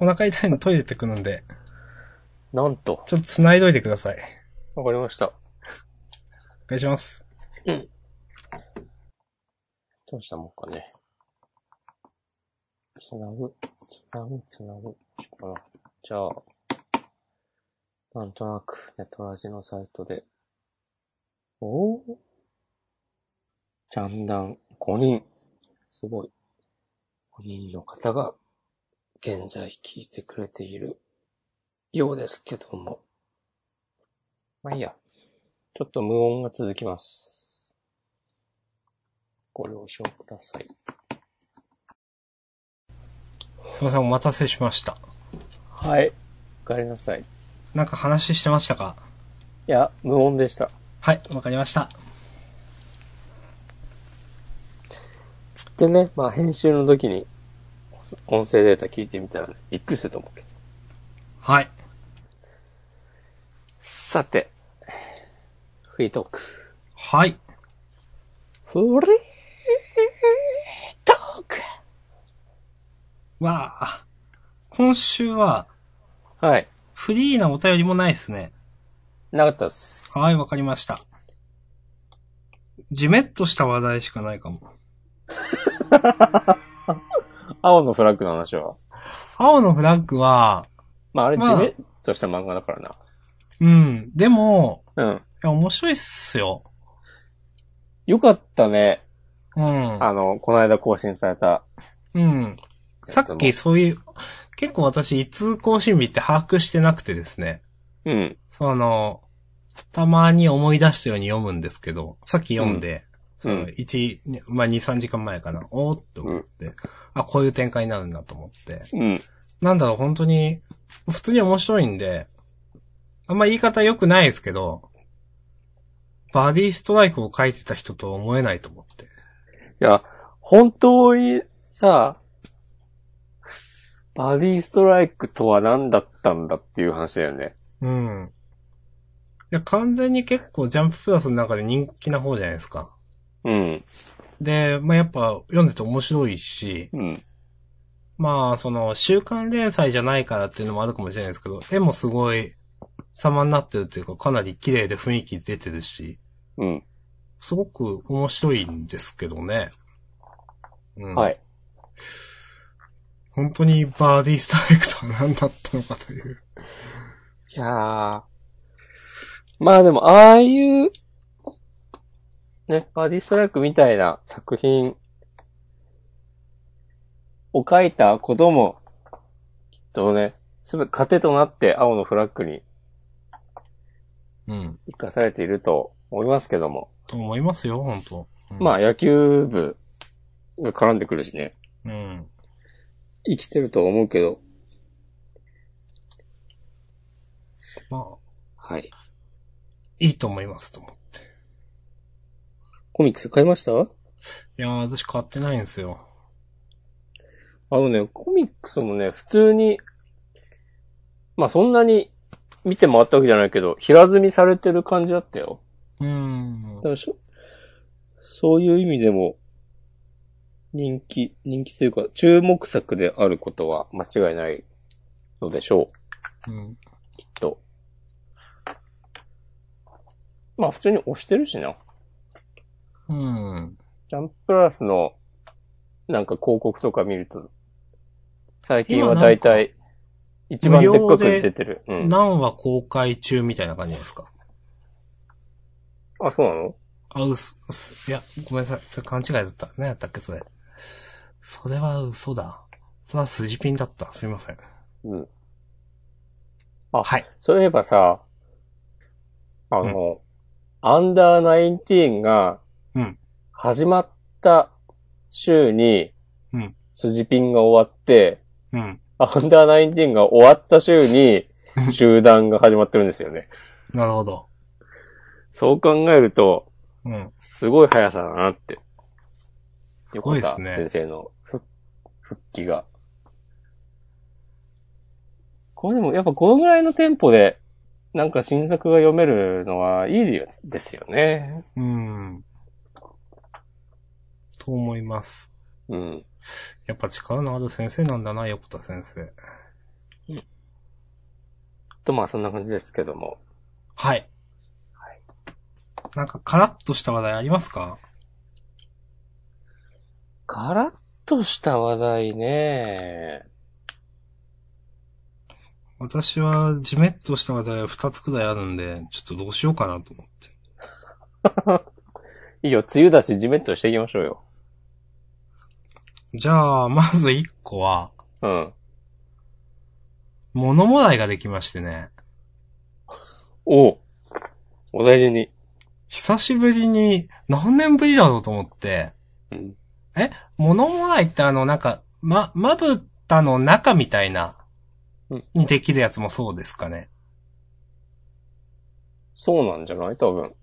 お腹痛いのトイレ行ってくるんで、なんと。ちょっと繋いどいてください。わかりました。お願いします。どうしたもんかね。つなぐ、つなぐ、つなぐ。じゃあ、なんとなく、ネトラジのサイトで。おおジャンダン5人。すごい。5人の方が、現在聞いてくれているようですけども。まあいいや。ちょっと無音が続きます。ご了承ください。すいません、お待たせしました。はい。お帰りなさい。いなんか話してましたか？や、無音でした。はい、わかりました。つってね、まあ編集の時に、音声データ聞いてみたらね、びっくりすると思うけど。はい。さて、フリートーク。はい。フリートークわあ。今週は、はい。フリーなお便りもないですね。なかったっす。はい、わかりました。じめっとした話題しかないかも。青のフラッグの話は？青のフラッグは、まああれ、まあじめっとした漫画だからな。うん。でも、うん。いや、面白いっすよ。よかったね。うん。あの、この間更新された。うん。さっきそういう、結構私、いつ更新日って把握してなくてですね。うん。その、たまに思い出したように読むんですけど、さっき読んで、その、うん一、まあ、2、3時間前かな。おーっと思って、あ、こういう展開になるんだと思って。うん。なんだろう、本当に、普通に面白いんで、あんま言い方良くないですけど、バディストライクを書いてた人とは思えないと思って。いや、本当にさ、バディストライクとは何だったんだっていう話だよね。うん。いや、完全に結構ジャンププラスの中で人気な方じゃないですか。うん。で、まあ、やっぱ読んでて面白いし、うん。まあ、その、週刊連載じゃないからっていうのもあるかもしれないですけど、絵もすごい様になってるっていうか、かなり綺麗で雰囲気出てるし、うん。すごく面白いんですけどね。うん、はい。本当にバーディーストライクとは何だったのかという。いやー。まあでも、ああいう、ね、バディストライクみたいな作品を書いたことも、きっとね、すべて糧となって青のフラッグにうん。生かされていると思いますけども。と思いますよ、本当、うんまあ野球部が絡んでくるしね。うん。生きてるとは思うけど。まあ、はい。いいと思いますと思って。コミックス買いました？いやー、私買ってないんですよ。あのね、コミックスもね、普通に、まあそんなに見て回ったわけじゃないけど、平積みされてる感じだったよ。うーんそういう意味でも、人気、人気というか、注目作であることは間違いないのでしょう。うん。きっと。まあ普通に押してるしな。うん。ジャンププラスの、なんか広告とか見ると、最近はだいたい、一番でっかく出てる。うん。何話公開中みたいな感じですか？あ、そうなの？あ、うす、うす、いや、ごめんなさい。それ勘違いだった。何やったっけ、それ？それは嘘だ。それは筋ピンだった。すいません。うん。あはい。そういえばさ、あの、アンダーナインティーンがうん。始まった週に、うん。筋ピンが終わって、うん。アンダーナインティーンが終わった週に、集団が始まってるんですよね。なるほど。そう考えると、うん。すごい速さだなって。すごいですね先生の復復帰が。これでもやっぱこのぐらいのテンポで、なんか新作が読めるのはいいですよね。うん。と思います。うん。やっぱ力のある先生なんだな、横田先生。と、まあそんな感じですけども。はい。はい。なんかカラッとした話題ありますか？カラッとした話題ね。私はジメッとした話題は2つくらいあるんで、ちょっとどうしようかなと思って。いいよ、梅雨だし、ジメッとしていきましょうよ。じゃあ、まず1個は、うん。物もらいができましてね。おうお大事に。久しぶりに、何年ぶりだろうと思って、うん。物もらいってあの、なんか、ま、まぶたの中みたいなうん、にできるやつもそうですかね。そうなんじゃない？多分。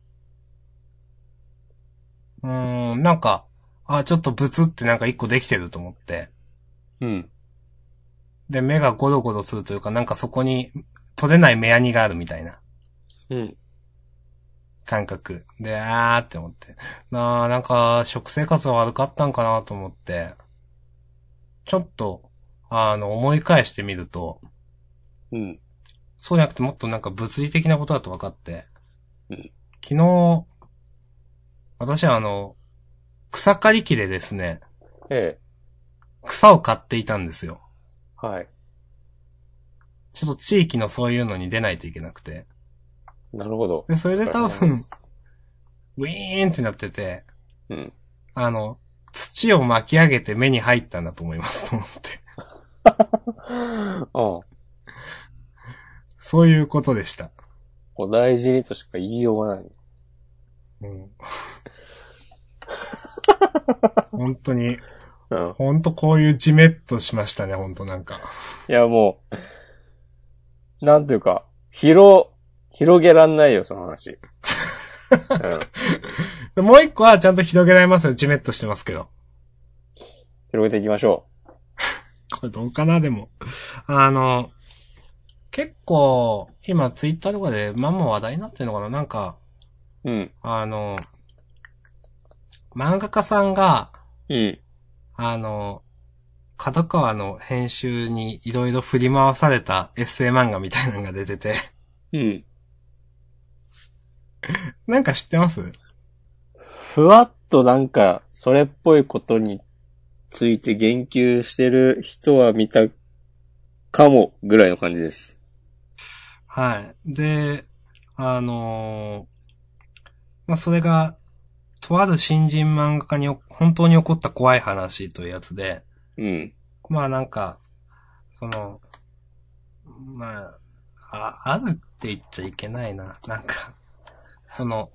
うーん、なんか、あ、ちょっとブツってなんか1個できてると思って。うん。で、目がゴロゴロするというか、なんかそこに取れない目やにがあるみたいなうん。感覚。で、あーって思って。なあ、なんか、食生活は悪かったんかなと思って、ちょっと、あの、思い返してみると、うん。そうじゃなくてもっとなんか物理的なことだと分かって、うん昨日、私はあの、草刈り機でですね、ええ。草を刈っていたんですよ。はい。ちょっと地域のそういうのに出ないといけなくて。なるほど。で、それで多分、すウィーンってなってて、うん。あの、土を巻き上げて目に入ったんだと思いますと思って。うん。そういうことでした。お大事にとしか言いようがない。うん。本当に、うん。本当こういうジメッとしましたね、本当なんか。いや、もう、なんていうか、広、広げらんないよ、その話。うん。でもう一個はちゃんと広げられますよ、ジメッとしてますけど。広げていきましょ これどうかな、でも。あの、結構、今ツイッターとかでまんま話題になってるのかななんか、う。うん。あの、漫画家さんが、うん。あの、角川の編集にいろいろ振り回されたエッセイ漫画みたいなのが出てて、うん。なんか知ってます？ふわっとなんか、それっぽいことについて言及してる人は見たかも、ぐらいの感じです。はい。で、あのーまあ、それが、とある新人漫画家に本当に起こった怖い話というやつで、うん。まあなんか、その、まあ、あ、あるって言っちゃいけないな。なんか、その、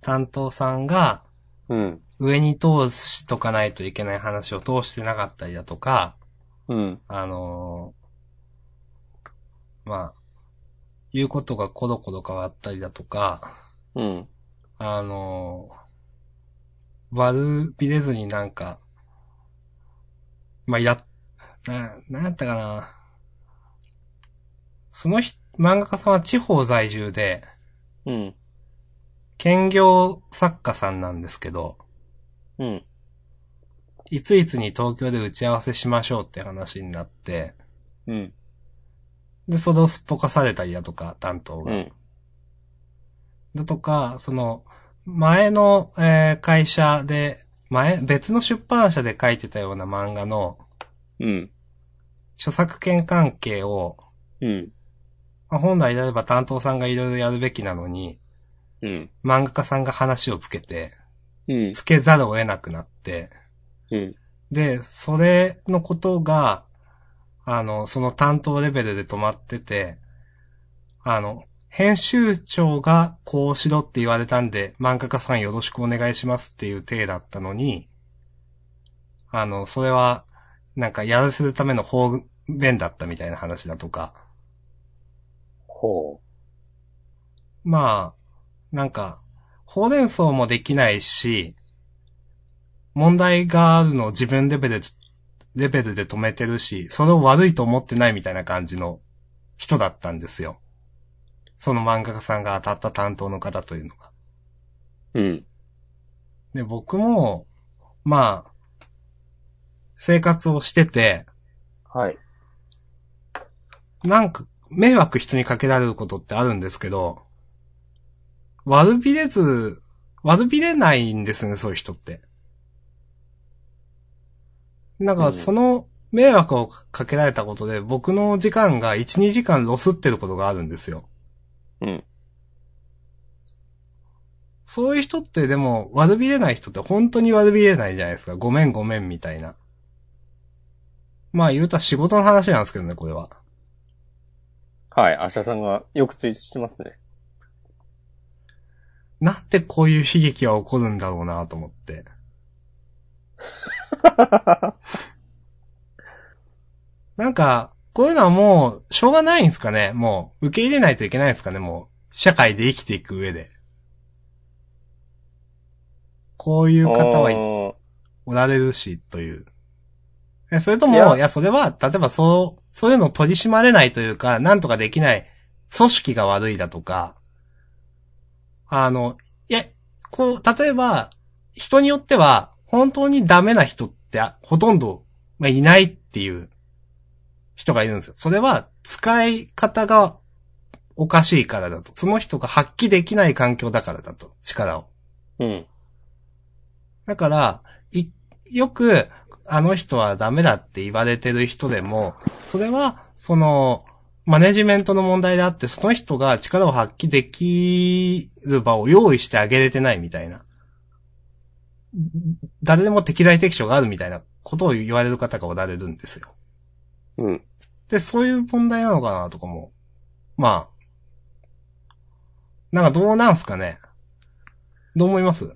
担当さんがうん。上に通しとかないといけない話を通してなかったりだとか、うん。あのーまあ、言うことがコロコロ変わったりだとか、うん。あのー悪びれずになんか、まあ、や、な、なんやったかな。そのひ漫画家さんは地方在住で、うん。兼業作家さんなんですけど、うん。いついつに東京で打ち合わせしましょうって話になって、うん。で、それをすっぽかされたりだとか、担当が。うん。だとか、その、前の、えー会社で、前、別の出版社で書いてたような漫画のうん。著作権関係を、うん。まあ本来であれば担当さんがいろいろやるべきなのに、うん。漫画家さんが話をつけて、うん。つけざるを得なくなって、うん。で、それのことが、あの、その担当レベルで止まってて、あの、編集長がこうしろって言われたんで、漫画家さんよろしくお願いしますっていう体だったのに、あの、それは、なんかやらせるための方便だったみたいな話だとか、ほまあ、なんか、ほうれん草もできないし、問題があるのを自分レベルで、レベルで止めてるし、それを悪いと思ってないみたいな感じの人だったんですよ。その漫画家さんが当たった担当の方というのが。う。うん。で、僕も、まあ、生活をしてて、はい。なんか、迷惑人にかけられることってあるんですけど、悪びれず、悪びれないんですね、そういう人って。なんか、うんその迷惑をかけられたことで、僕の時間が1、2時間ロスってることがあるんですよ。うん。そういう人ってでも、悪びれない人って本当に悪びれないじゃないですか。ごめんごめんみたいな。まあ言うたら仕事の話なんですけどね、これは。はい、明日さんがよくツイートしてますね。なんでこういう悲劇は起こるんだろうなと思って。なんか、こういうのはもう、しょうがないんですかねもう、受け入れないといけないですかねもう、社会で生きていく上で。こういう方はいおおられるし、という。えそれとも、いやいや、それは、例えばそう、そういうのを取り締まれないというか、なんとかできない組織が悪いだとか、あの、いや、こう、例えば、人によっては、本当にダメな人ってあほとんど、まあ、いないっていう人がいるんですよ。それは、使い方がおかしいからだと。その人が発揮できない環境だからだと。力を。ーうん。だから、い、よく、あの人はダメだって言われてる人でも、それは、その、マネジメントの問題であって、その人が力を発揮できる場を用意してあげれてないみたいな。誰でも適材適所があるみたいなことを言われる方がおられるんですよ。うん。で、そういう問題なのかなとかも。まあ。なんかどうなんすかねどう思います？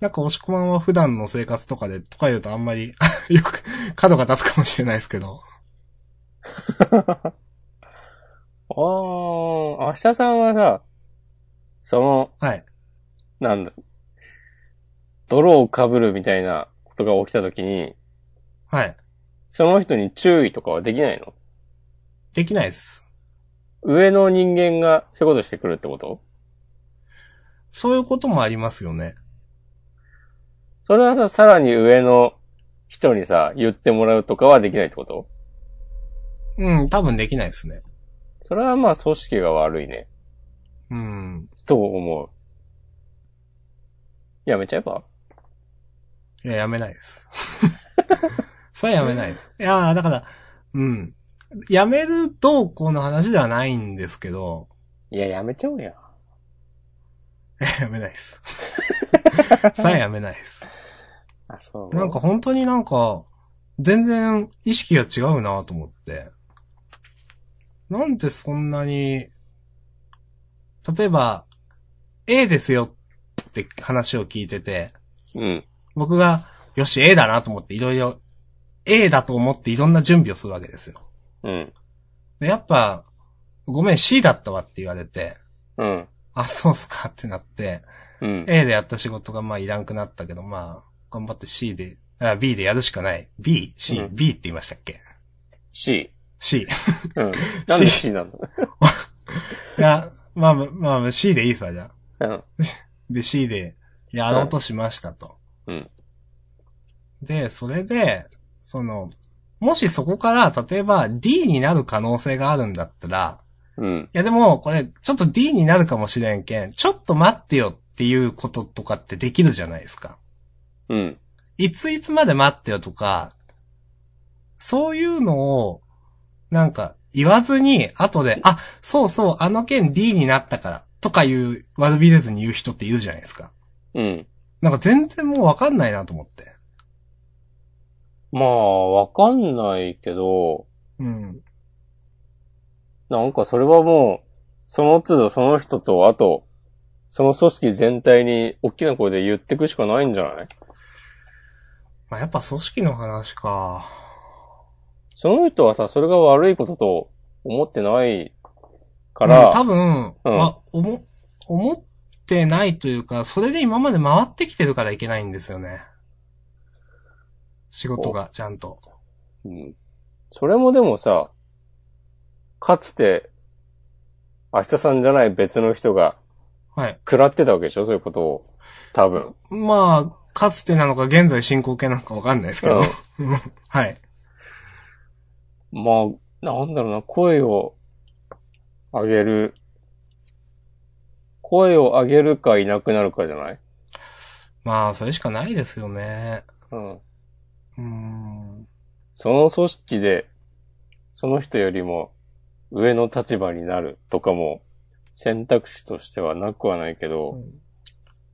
なんか、押し込まんは普段の生活とかで、とか言うとあんまり、よく、角が立つかもしれないですけど。あー、明日さんはさ、その、はい。なんだ、泥を被るみたいなことが起きたときに、はい。その人に注意とかはできないの？できないです。上の人間がそういうことしてくるってこと？そういうこともありますよね。それはさ、さらに上の人にさ、言ってもらうとかはできないってこと？うん、多分できないですね。それはまあ組織が悪いね。うん。と思う。やめちゃえば？いや、やめないです。それはやめないです。いやーだから、うん。やめるどうこうの話ではないんですけど、いや、やめちゃおうや。いややめないです。それはやめないです。あ、そう。なんか、本当になんか、全然意識が違うなと思って。なんでそんなに、例えば、A ですよって話を聞いてて、うん。僕が、よし、A だなと思っていろいろ、A だと思っていろんな準備をするわけですよ。うん。でやっぱ、ごめん C だったわって言われて、うん。あ、そうっすかってなって、うん。A でやった仕事がまあいらんくなったけど、まあ、頑張って C で、あ B でやるしかない。B? C?、うん B って言いましたっけ？C。?C。うん。なんで C なんだ いや、まあまあまあ C でいいさ、じゃあ。うん。で C でやろうとしましたと。うん。で、それで、その、もしそこから、例えば D になる可能性があるんだったら、うん。いやでも、これ、ちょっと D になるかもしれんけん、ちょっと待ってよっていうこととかってできるじゃないですか。うん。いついつまで待ってよとか、そういうのを、なんか、言わずに、後で、あ、そうそう、あの件 D になったから、とかいう、悪びれずに言う人っているじゃないですか。うん。なんか全然もうわかんないなと思って。まあ、わかんないけど、うん。なんかそれはもう、その都度その人と、あと、その組織全体に大きな声で言ってくしかないんじゃない？まあ、やっぱ組織の話か。その人はさ、それが悪いことと思ってないかうんら、多分、うんまあ、思、思ってないというか、それで今まで回ってきてるからいけないんですよね。仕事が、ちゃんと。うん。それもでもさ、かつて、明日さんじゃない別の人がはい。食らってたわけでしょ？そういうことを。多分。まあ、かつてなのか現在進行形なのかわかんないですけど。うん はい。まあ、なんだろうな、声を上げる。声を上げるかいなくなるかじゃない？まあ、それしかないですよね。うん。うーん。その組織で、その人よりも上の立場になるとかも選択肢としてはなくはないけど、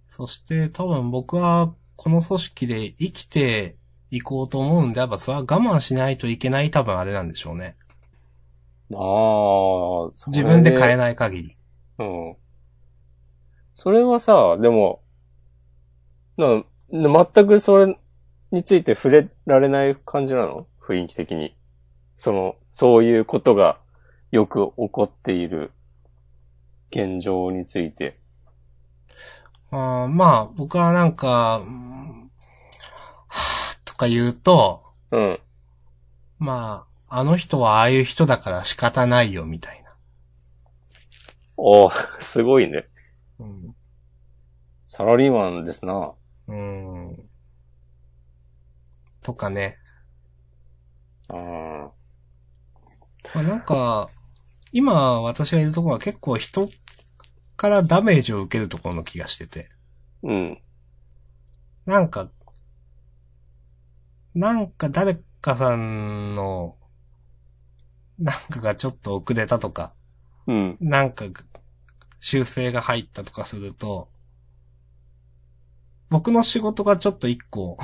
そして多分僕はこの組織で生きていこうと思うんであれば、それは我慢しないといけない多分あれなんでしょうね。ああ、自分で変えい。ない限り。うん。それはさ、でも、な、全くそれについて触れられない感じなの？雰囲気的に。その、そういうことがよく起こっている現状について。あーまあ、僕はなんか、うんはぁとか言うと、うん。まあ、あの人はああいう人だから仕方ないよ、みたいな。おーすごいね。うん。サラリーマンですな。うん。とかね。あーまあ、なんか、今私がいるところは結構人からダメージを受けるところの気がしてて。うん。なんか、なんか誰かさんの、なんかがちょっと遅れたとか、うん。なんか修正が入ったとかすると、僕の仕事がちょっと一個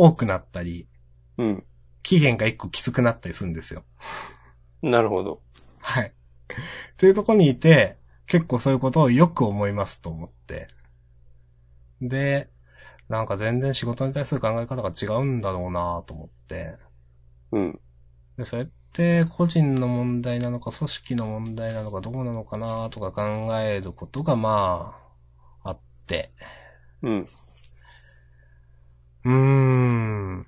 多くなったり、うん。期限が一個きつくなったりするんですよ。なるほど。はい。というところにいて、結構そういうことをよく思いますと思って。で、なんか全然仕事に対する考え方が違うんだろうなと思って。うん。で、それって個人の問題なのか、組織の問題なのか、どうなのかなとか考えることがまあ、あって。うん。うーん。ま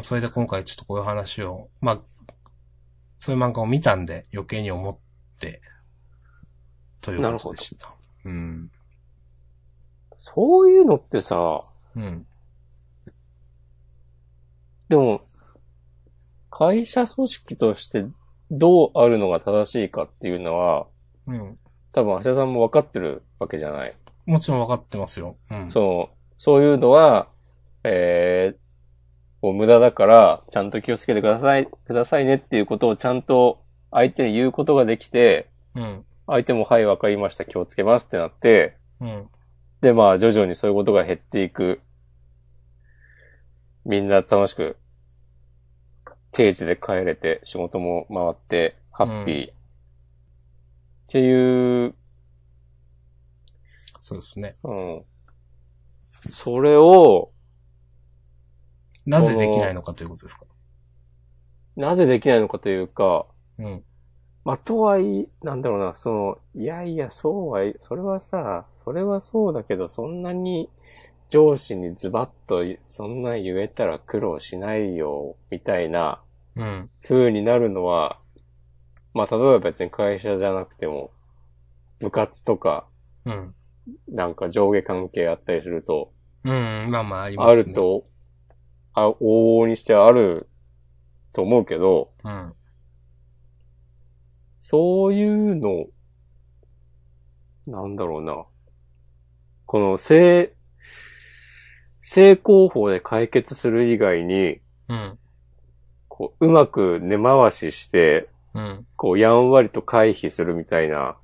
あ、それで今回ちょっとこういう話を、まあ、そういう漫画を見たんで余計に思って、ということでした。うん。そういうのってさ、うん。でも、会社組織としてどうあるのが正しいかっていうのは、うん。多分、橋田さんも分かってるわけじゃない。もちろん分かってますよ。うん。そう、そういうのは、えー、無駄だから、ちゃんと気をつけてください、くださいねっていうことをちゃんと相手に言うことができて、うん。相手もはい、わかりました、気をつけますってなって、うん。で、まあ、徐々にそういうことが減っていく。みんな楽しく、定時で帰れて、仕事も回って、ハッピー。っていう、そうですね。うん。それを、なぜできないのかということですか？なぜできないのかというか、うん。まあ、とはいえ、なんだろうな、その、いやいや、そうはい、それはさ、それはそうだけど、そんなに上司にズバッと、そんな言えたら苦労しないよ、みたいなうん。風になるのは、まあ、例えば別に会社じゃなくても、部活とか、うん。なんか上下関係あったりすると、うん。まあまあ、ありまあすね。る。と、あ、往々にしてあると思うけど、うん。そういうの、なんだろうな。この正、正攻法で解決する以外に、うん。こう、うまく根回しして、うん。こう、やんわりと回避するみたいな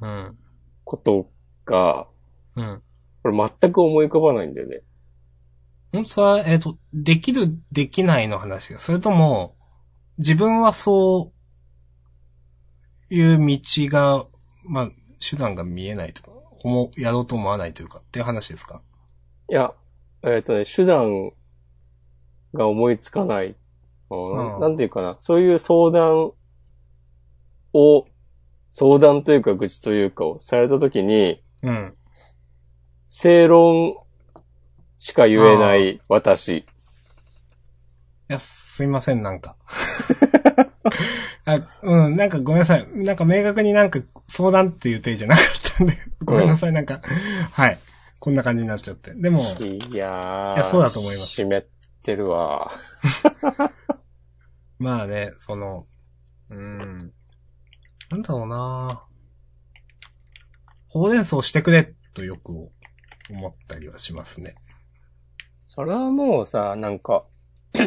うん。ことが、うん。これ全く思い浮かばないんだよね。んそれは、えっ、と、できる、できないの話が、それとも、自分はそういう道が、まあ、手段が見えないとか、思う、やろうと思わないというか、っていう話ですか？いや、えっ、とね、手段が思いつかない。うんなんていうかな。そういう相談を、相談というか愚痴というかをされたときに、うん。正論しか言えない私。いや、すいません、なんか。あうん、なんかごめんなさい。なんか明確になんか相談っていう手じゃなかったんで、ごめんなさい、なんか、はい。こんな感じになっちゃって。でも、いやー。いやそうだと思います湿ってるわ。う まあね、その、うーん。なんだろうなほうれん草してくれとよく思ったりはしますね。それはもうさ、なんか、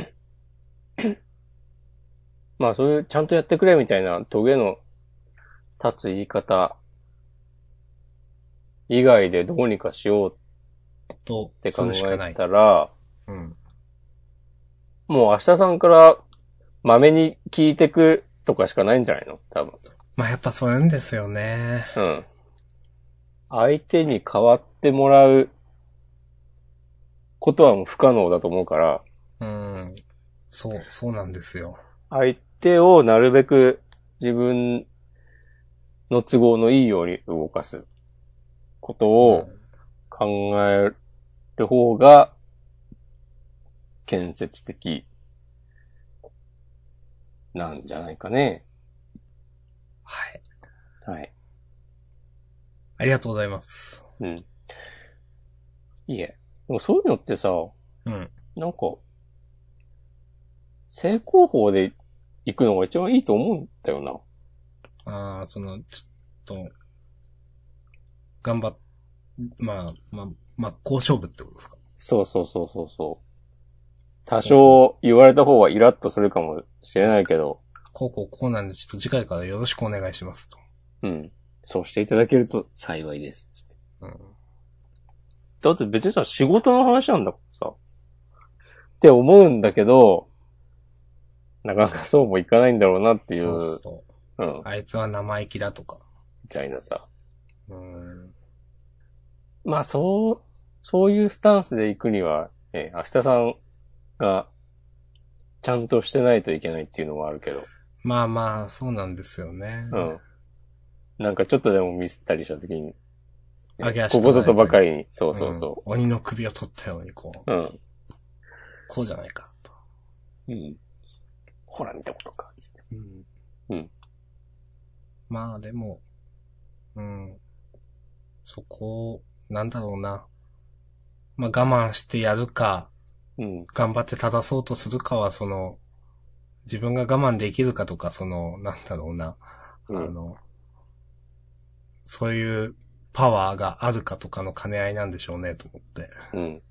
まあそういう、ちゃんとやってくれみたいな、トゲの立つ言い方以外でどうにかしようと、って考え。たら、うん。もう明日さんから豆に聞いてくとかしかないんじゃないの？多分。まあやっぱそういうんですよね。うん。相手に変わってもらうことはもう不可能だと思うから、うん。そう、そうなんですよ。相手をなるべく自分の都合のいいように動かすことを考える方が建設的なんじゃないかね。はい。はい。ありがとうございます。うん。いいえ。でもそういうのってさ、うん。なんか、正攻法で行くのが一番いいと思うんだよな。ああ、その、ちょっと、頑張っ、まあ、まあ、まあ、交勝負ってことですか？そうそうそうそうそう。多少言われた方はイラッとするかもしれないけど、こうこうこうなんで、ちょっと次回からよろしくお願いしますと。うん。そうしていただけると幸いです。うん。だって別にさ、仕事の話なんだからさ。って思うんだけど、なかなかそうもいかないんだろうなっていう、そうそうんう。、あいつは生意気だとか。みたいなさ。うん。まあそう、そういうスタンスで行くには、え、明日さんが、ちゃんとしてないといけないっていうのはあるけど、まあまあ、そうなんですよね。うん。なんかちょっとでもミスったりした時に、揚げ足ここぞとばかりに、そうそううんそ鬼の首を取ったように、こう、う。うん。こうじゃないかと。うん。ほら見たことか、つって。うん。うん。まあでも、うん。そこ、なんだろうな。まあ我慢してやるか、うん。頑張って正そうとするかは、その、自分が我慢できるかとか、その、なんだろうな。うんあの、そういうパワーがあるかとかの兼ね合いなんでしょうね、と思って。うん。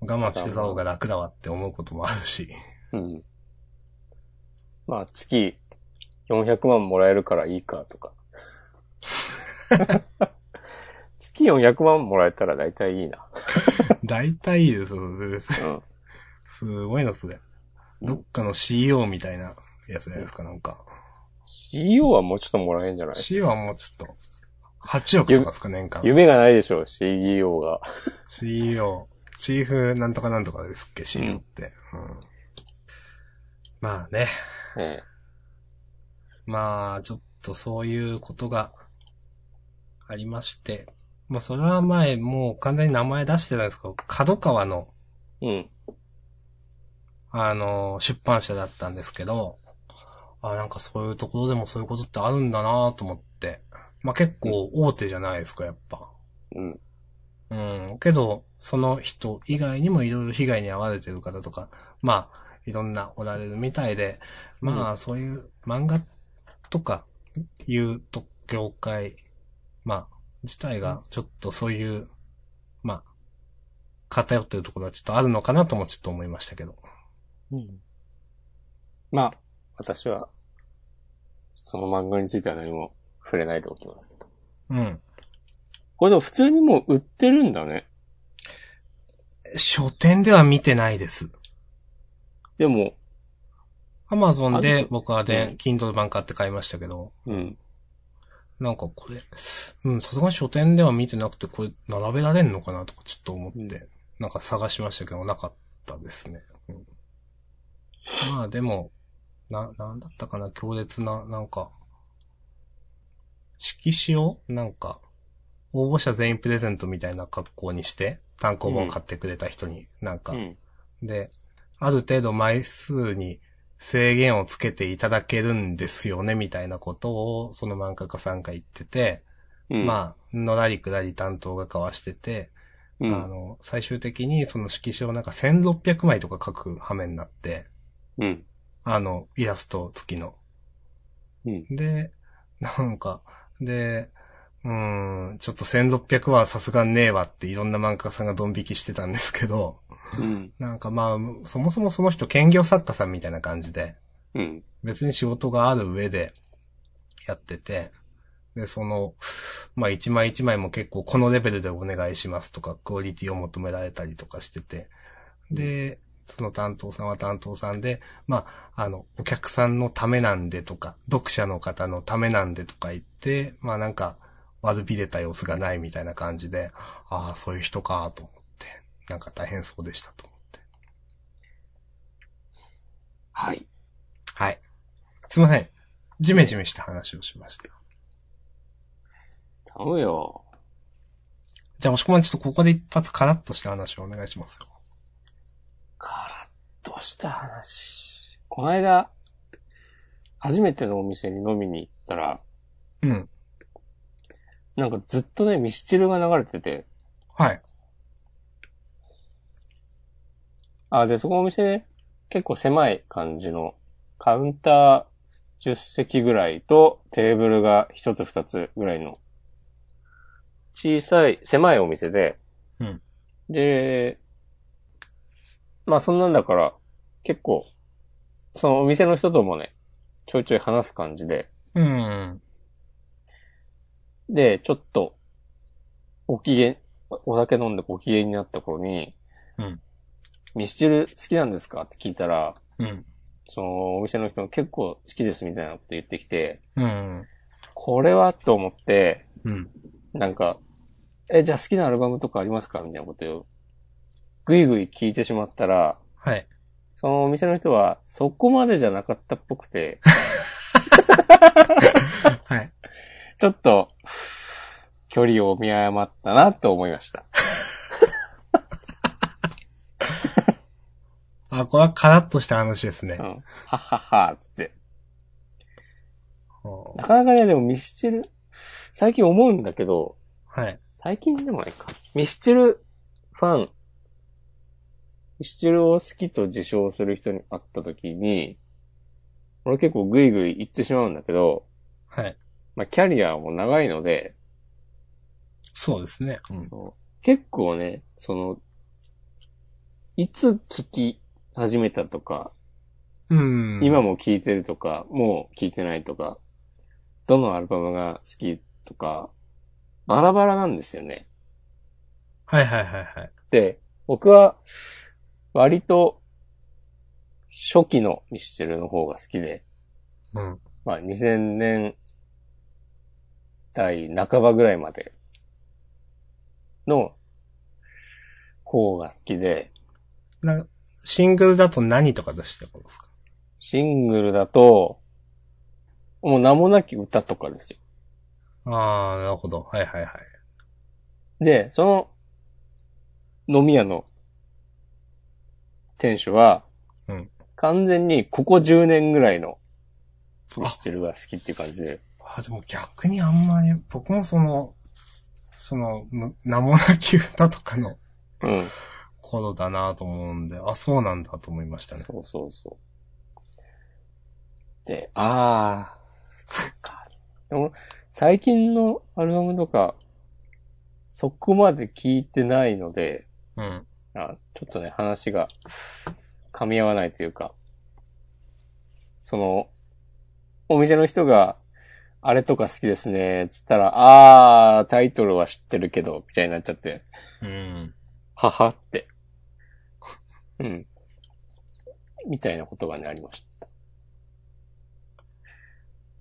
我慢してた方が楽だわって思うこともあるし。うん。まあ、月400万もらえるからいいかとか。月400万もらえたら大体いいな。大体いいです、それです。うん。すごいのっすね。どっかの CEO みたいなやつじゃないですか、なんか。CEO はもうちょっともらえんじゃない？CEO はもうちょっと、8億とかですか、年間。夢がないでしょ、CEO が。CEO、チーフなんとかなんとかですっけ、CEO って。うん。まあね。えまあ、ちょっとそういうことがありまして。まあ、それは前、もう完全に名前出してたんですけど、角川の、え。うん。あの、出版社だったんですけど、あ、なんかそういうところでもそういうことってあるんだなと思って。まあ結構大手じゃないですか、やっぱ。うん。うん。けど、その人以外にもいろいろ被害に遭われてる方とか、まあ、いろんなおられるみたいで、まあ、そういう漫画とかいうと業界、まあ、自体がちょっとそういう、まあ、偏ってるところはちょっとあるのかなともちょっと思いましたけど。うん。まあ、私は、その漫画については何も触れないでおきますけど。うん。これでも普通にもう売ってるんだね。書店では見てないです。でも、アマゾンで僕はうでん、Kindle 版買って買いましたけど、うん。なんかこれ、うん、さすがに書店では見てなくて、これ並べられんのかなとかちょっと思って、うんなんか探しましたけど、なかったですね。うんまあでも、な、なんだったかな、強烈な、なんか、色紙を、なんか、応募者全員プレゼントみたいな格好にして、単行本を買ってくれた人に、なんか、うん。で、ある程度枚数に制限をつけていただけるんですよね、みたいなことを、その漫画家さんが言ってて、うん。まあ、のらりくらり担当が交わしてて、うん、あの、最終的にその色紙をなんか1600枚とか書く羽目になって、うん。あの、イラスト付きの。うん。で、なんか、で、うーん、ちょっと1600はさすがにねえわっていろんな漫画家さんがドン引きしてたんですけど、うん。なんかまあ、そもそもその人兼業作家さんみたいな感じで、うん。別に仕事がある上でやってて、で、その、まあ一枚一枚も結構このレベルでお願いしますとか、クオリティを求められたりとかしてて、で、その担当さんは担当さんで、まあ、あの、お客さんのためなんでとか、読者の方のためなんでとか言って、まあなんか、悪びれた様子がないみたいな感じで、ああ、そういう人かと思って、なんか大変そうでしたと思って。はい。はい。すいません。ジメジメした話をしました。頼むよ。じゃあ、もしくはちょっとここで一発カラッとした話をお願いしますよ。カラッとした話。この間、初めてのお店に飲みに行ったら、うん。なんかずっとね、ミスチルが流れてて、はい。あ、で、そこのお店ね、結構狭い感じの、カウンター10席ぐらいとテーブルが1つ2つぐらいの、小さい、狭いお店で、うんで、まあそんなんだから、結構、そのお店の人ともね、ちょいちょい話す感じで、うん。で、ちょっと、ご機嫌、お酒飲んでご機嫌になった頃に、うんミスチル好きなんですかって聞いたら、うん。そのお店の人も結構好きですみたいなこと言ってきて、うん。これはと思って、うん。なんか、え、じゃあ好きなアルバムとかありますかみたいなことを、ぐいぐい聞いてしまったら、はい。そのお店の人は、そこまでじゃなかったっぽくて、はい。ちょっと、距離を見誤ったなと思いました。あ、これはカラッとした話ですねうん。。はっはっは、つって。はなかなかね、でもミスチル、最近思うんだけど、はい。最近でもないか。ミスチルファン、ミスチルを好きと自称する人に会った時に、俺結構グイグイ言ってしまうんだけど、はい。まあキャリアも長いので、そうですね。うん。結構ね、その、いつ聞き始めたとか、うん。今も聴いてるとか、もう聴いてないとか、どのアルバムが好きとか、バラバラなんですよね。はいはいはいはい。で、僕は、割と、初期のミスチルの方が好きで、うん。まあ2000年代半ばぐらいまでの方が好きで、なシングルだと何とか出したことですか？シングルだと、もう名もなき歌とかですよ。ああ、なるほど。はいはいはい。で、その、飲み屋の店主は、うん完全にここ10年ぐらいのミスチルが好きっていう感じで、あ、でも逆にあんまり、僕もその、その、む名もなき歌とかのうん。頃だなと思うんで、あ、そうなんだと思いましたね。そうそうそう。で、ああ、そっか。でも、最近のアルバムとか、そこまで聞いてないので、うん。あちょっとね、話が噛み合わないというか、その、お店の人が、あれとか好きですね、つったら、あー、タイトルは知ってるけど、みたいになっちゃって、うん。ははって。うん。みたいなことがね、ありました。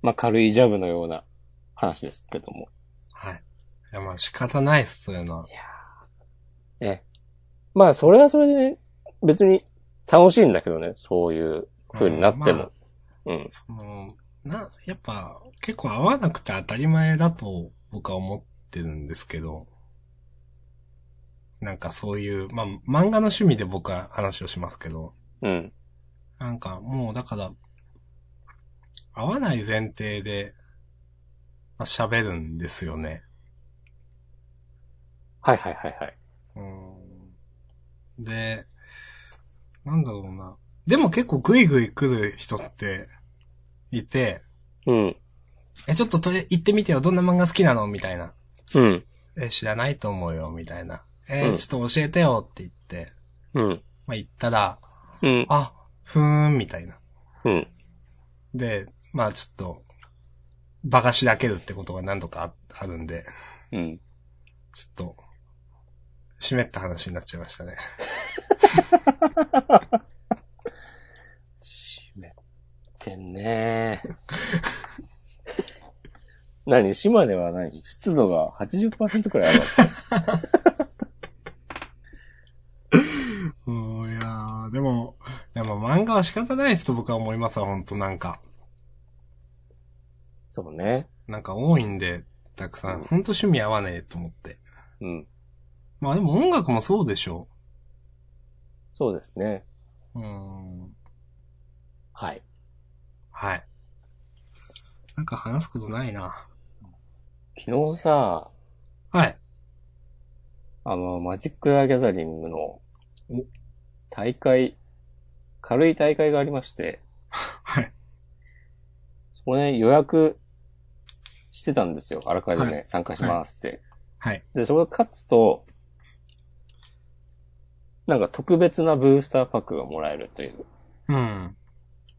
まあ、軽いジャブのような話ですけども。はい。いや、まあ仕方ないっす、そういうのは。いやーね。まあ、それはそれでね、別に楽しいんだけどね、そういう風になっても。うん。その、な、やっぱ、結構合わなくて当たり前だと僕は思ってるんですけど、なんかそういう、まあ、漫画の趣味で僕は話をしますけど、うん。なんかもうだから、合わない前提で、まあ、喋るんですよね。はいはいはいはい。うん。で、なんだろうな。でも結構グイグイ来る人っていて、うん。え、ちょっととり行ってみてよ、どんな漫画好きなの？みたいな。うん。え、知らないと思うよ、みたいな。えーうんちょっと教えてよって言って、うん。まあ、言ったら、うん。あ、ふーん、みたいな。うん。で、まあちょっと、場がしらけるってことが何度かああるんで、うん。ちょっと、湿った話になっちゃいましたね。湿ってんね何島根は何？湿度が80%くらいあるんですかうん、いやー、でも、でも漫画は仕方ないですと僕は思いますわ、ほんとなんか。そうね。なんか多いんで、たくさん。ほんと趣味合わねえと思って。うん。まあでも音楽もそうでしょそうですね。う。うん。はい。はい。なんか話すことないな。昨日さ、はい。あの、マジック・ザ・ギャザリングのお大会、軽い大会がありまして、はい。そこね、予約してたんですよ。あらかじはめ参加しますって。はい。で、そこで勝つと、なんか特別なブースターパックがもらえるといううん。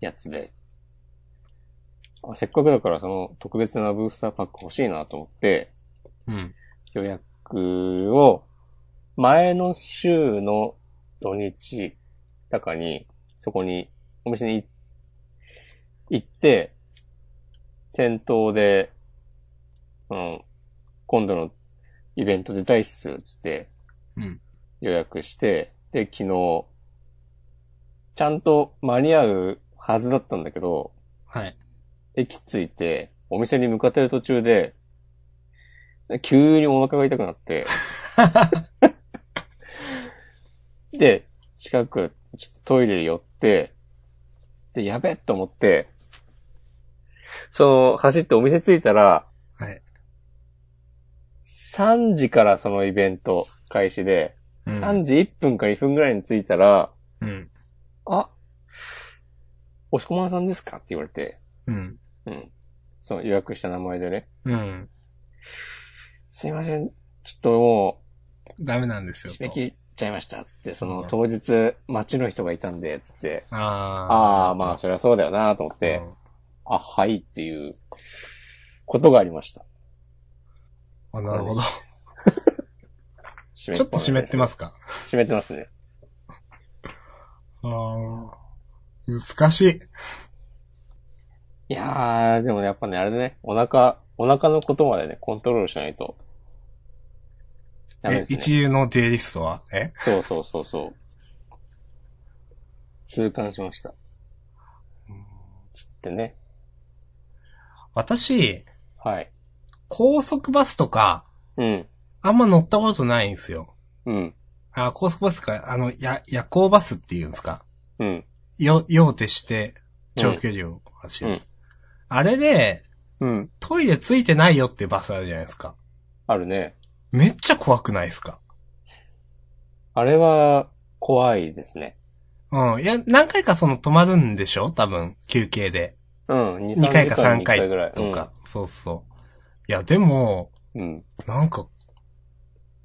やつで、あせっかくだからその特別なブースターパック欲しいなと思って、うん。予約を前の週の土日だかに、そこに、お店に行って、店頭で、うん、今度のイベント出たいっす、つってうん。予約して、で、昨日、ちゃんと間に合うはずだったんだけど、はい。駅着いて、お店に向かってる途中で、急にお腹が痛くなって、で、近く、ちょっとトイレに寄って、で、やべえと思って、その、走ってお店着いたら、はい。3時からそのイベント開始で、うん3時1分か2分ぐらいに着いたら、うん。あ、押し込まんさんですかって言われて、うん。うん。その予約した名前でね、うん。すいません、ちょっともダメなんですう、よ。締め切っちゃいました、つって、そのうん当日、街の人がいたんで、つって、ああ。ああ、まあ、そりゃそうだよなと思って、あ、はいっていう、ことがありました。うん。あ、なるほど。ちちょっと湿ってますか？湿ってますね。ああ。難しい。いやー、でもね、やっぱね、あれだね、お腹、お腹のことまでね、コントロールしないと、ダメえで、すね。一流のデイリストは？え？そうそうそうそう。痛感しました。つってね。私、はい。高速バスとか、うん。あんま乗ったことないんですよ。うん。あ、高速バスか、あの、や、夜行バスっていうんですか？うん。よ、用手して、長距離を走る。うんあれで、うん。トイレついてないよってバスあるじゃないですか。あるね。めっちゃ怖くないですか？あれは、怖いですね。うん。いや、何回かその止まるんでしょ？多分、休憩で。うん。2 2回か3に一回ぐらいとか。。そうそう。いや、でも、うん。うん。なんか、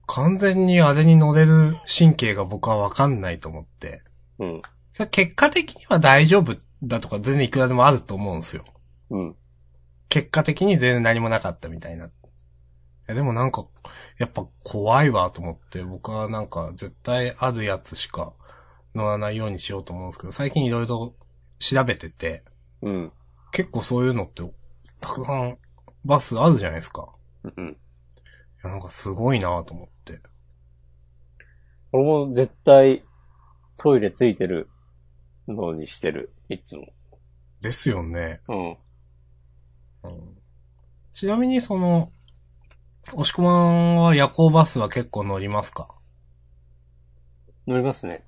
完全にあれに乗れる神経が僕はわかんないと思って。うん。結果的には大丈夫だとか全然いくらでもあると思うんですよ。うん。結果的に全然何もなかったみたいな。いやでもなんか、やっぱ怖いわと思って、僕はなんか絶対あるやつしか乗らないようにしようと思うんですけど、最近いろいろ調べてて、うん。結構そういうのって、たくさんバスあるじゃないですか。うん。いやなんかすごいなと思って。俺も絶対、トイレついてるのにしてる。いつも。ですよね。うん。うんちなみにその、押し込まんは夜行バスは結構乗りますか？乗りますね。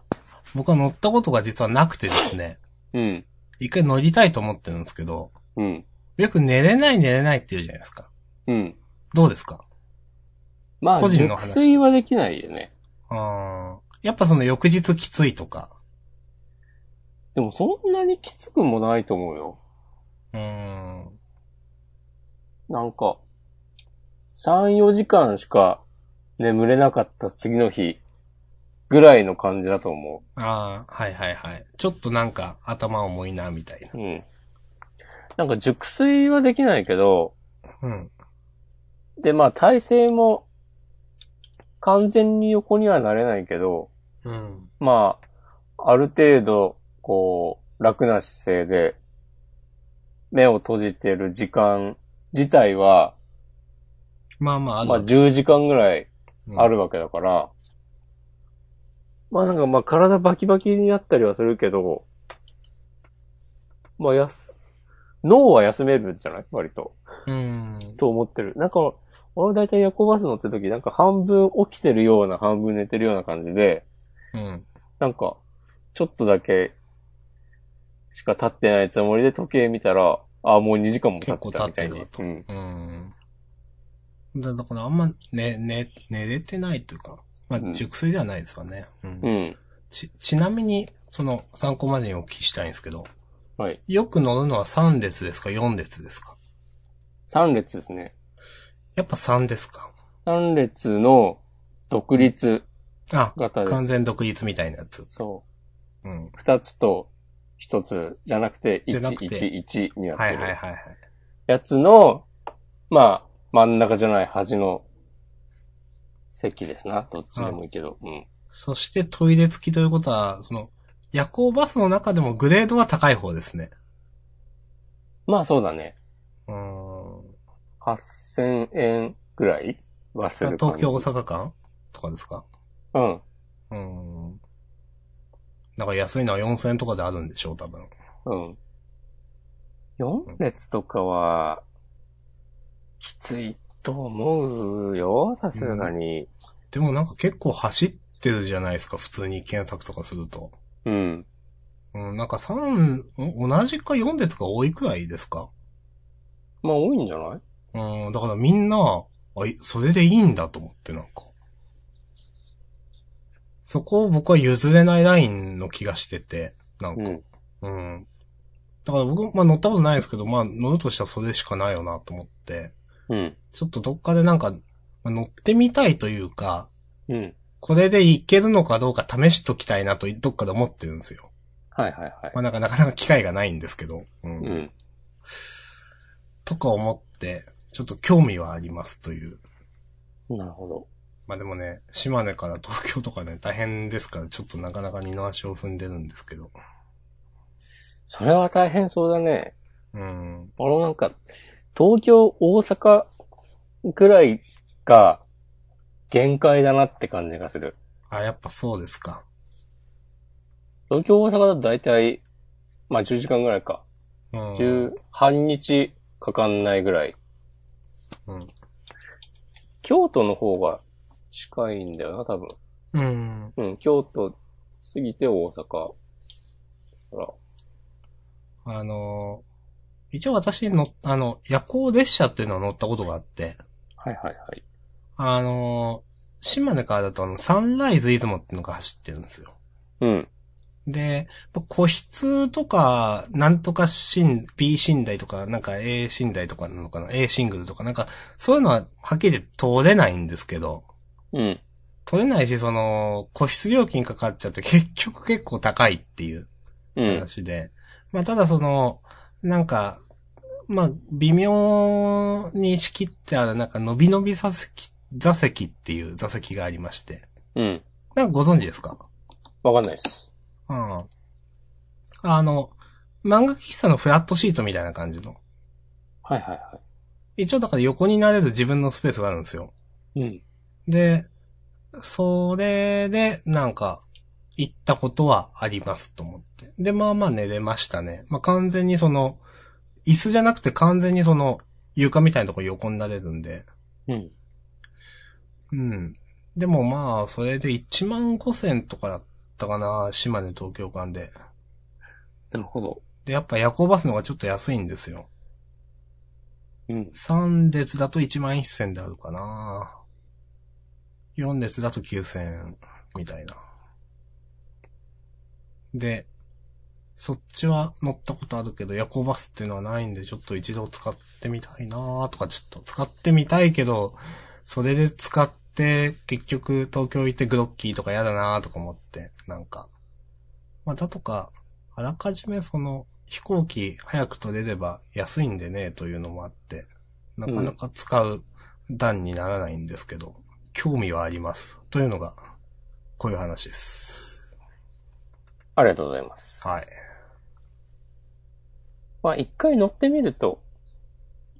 僕は乗ったことが実はなくてですね、うん。一回乗りたいと思ってるんですけど、うん。よく寝れない寝れないって言うじゃないですか。うん。どうですか？まあ、個人の話熟睡はできないよね。あーやっぱその翌日きついとか。でもそんなにきつくもないと思うよ。うーん。なんか、3、4時間しか眠れなかった次の日ぐらいの感じだと思ああ、はいはいはい。ちょっとなんか頭重いな、みたいう。うん。なんか熟睡はできないけど、な。うん。で、まあ体勢も完全に横にはなれないけど、うん。まあ、ある程度、こう、楽な姿勢で、目を閉じてる時間自体は、まあまあ、まあ10時間ぐらいうんあるわけだから、まあなんかまあ体バキバキになったりはするけど、まあやす、脳は休めるんじゃない？割と。うん。と思ってる。なんか、俺大体夜行バス乗ってる時なんか半分起きてるような半分寝てるような感じで、うん。なんか、ちょっとだけしか経ってないつもりで時計見たら、あ、もう2時間も経ってたみたいに。結構うん。うん。だだからあんま寝、寝、寝れてないというか、まうんあ、熟睡ではないですわね。うん。うん。ち、ちなみに、その、参考までにお聞きしたいんですけど、はい。よく乗るのは3列ですか ?4 列ですか？3列ですね。やっぱ3ですか？3列の独立あ、型です。完全独立みたいなやつ。そう。うん。2つと1つじゃなくて、1、じゃなくて1、1になってはいるはいはいはい。やつの、まあ、真ん中じゃない端の席ですな。どっちでもいいけど。うん。そしてトイレ付きということは、その、夜行バスの中でもグレードは高い方ですね。まあそうだね。うーん。8000円ぐらいはする。東京大阪間とかですか？うん。うーん。だから安いのは4000円とかであるんでしょう、多分。うん。4列とかは、きついと思うよ。さすがに。でもなんか結構走ってるじゃないですか、普通に検索とかすると。うん。うん、なんか3、ん同じか4列が多いくらいですか？まあ多いんじゃない？うん、だからみんな、あ、いそれでいいんだと思ってなんか。そこを僕は譲れないラインの気がしてて、なんか。うん。うん。だから僕、まあ乗ったことないですけど、まあ乗るとしたらそれしかないよなと思って、うん。ちょっとどっかでなんか、まあ乗ってみたいというか、うん。これでいけるのかどうか試しときたいなとどっかで思ってるんですよ。はいはいはい。まあなんかなかなか機会がないんですけど。うん。うん。とか思って、ちょっと興味はありますという。なるほど。まあでもね、島根から東京とかね、大変ですから、ちょっとなかなか二の足を踏んでるんですけど。それは大変そうだね。うん。俺もなんか、東京、大阪ぐらいが限界だなって感じがする。あ、やっぱそうですか。東京、大阪だと大体、まあ10時間ぐらいか。うん。10、半日かかんないぐらい。うん。京都の方が近いんだよな、多分。うん。うん、京都過ぎて大阪。ほら。あのー一応私の、あの、夜行列車っていうのを乗ったことがあって、はいはいはい。あのー島根からだとあの、サンライズ出雲っていうのが走ってるんですよ。うん。で、個室とか、なんとか寝、B 寝台とか、なんか A 寝台とかなのかな ?A シングルとか、なんか、そういうのははっきり通れないんですけど、うん。取れないし、その、個室料金かかっちゃって結局結構高いっていううん。話で。まあ、ただその、なんか、まあ、微妙に仕切ってある、なんか、伸び伸び座席、座席っていう座席がありまして。うん。なんかご存知ですか？わかんないです。うん。あの、漫画喫茶のフラットシートみたいな感じの。はいはいは一応だから横になれる自分のスペースがあるんですよ。い。うん。で、それで、なんか、行ったことはありますと思って。で、まあまあ寝れましたね。まあ完全にその、椅子じゃなくて完全にその、床みたいなとこ横になれるんで。うん。うん。でもまあ、それで1万5千とかだったかな、島根東京間で。なるほど。で、やっぱ夜行バスの方がちょっと安いんですよ。うん。3列だと1万1000であるかな。4列だと9000みたいな。で、そっちは乗ったことあるけど、夜行バスっていうのはないんで、ちょっと一度使ってみたいなーとか、ちょっと使ってみたいけど、それで使って、結局東京行ってグロッキーとか嫌だなーとか思って、なんか。まあ、だとか、あらかじめその、飛行機早く取れれば安いんでね、というのもあって、なかなか使う段にならないんですけど、興味はあります。というのが、こういう話です。ありがとうございます。はい。まあ一回乗ってみると、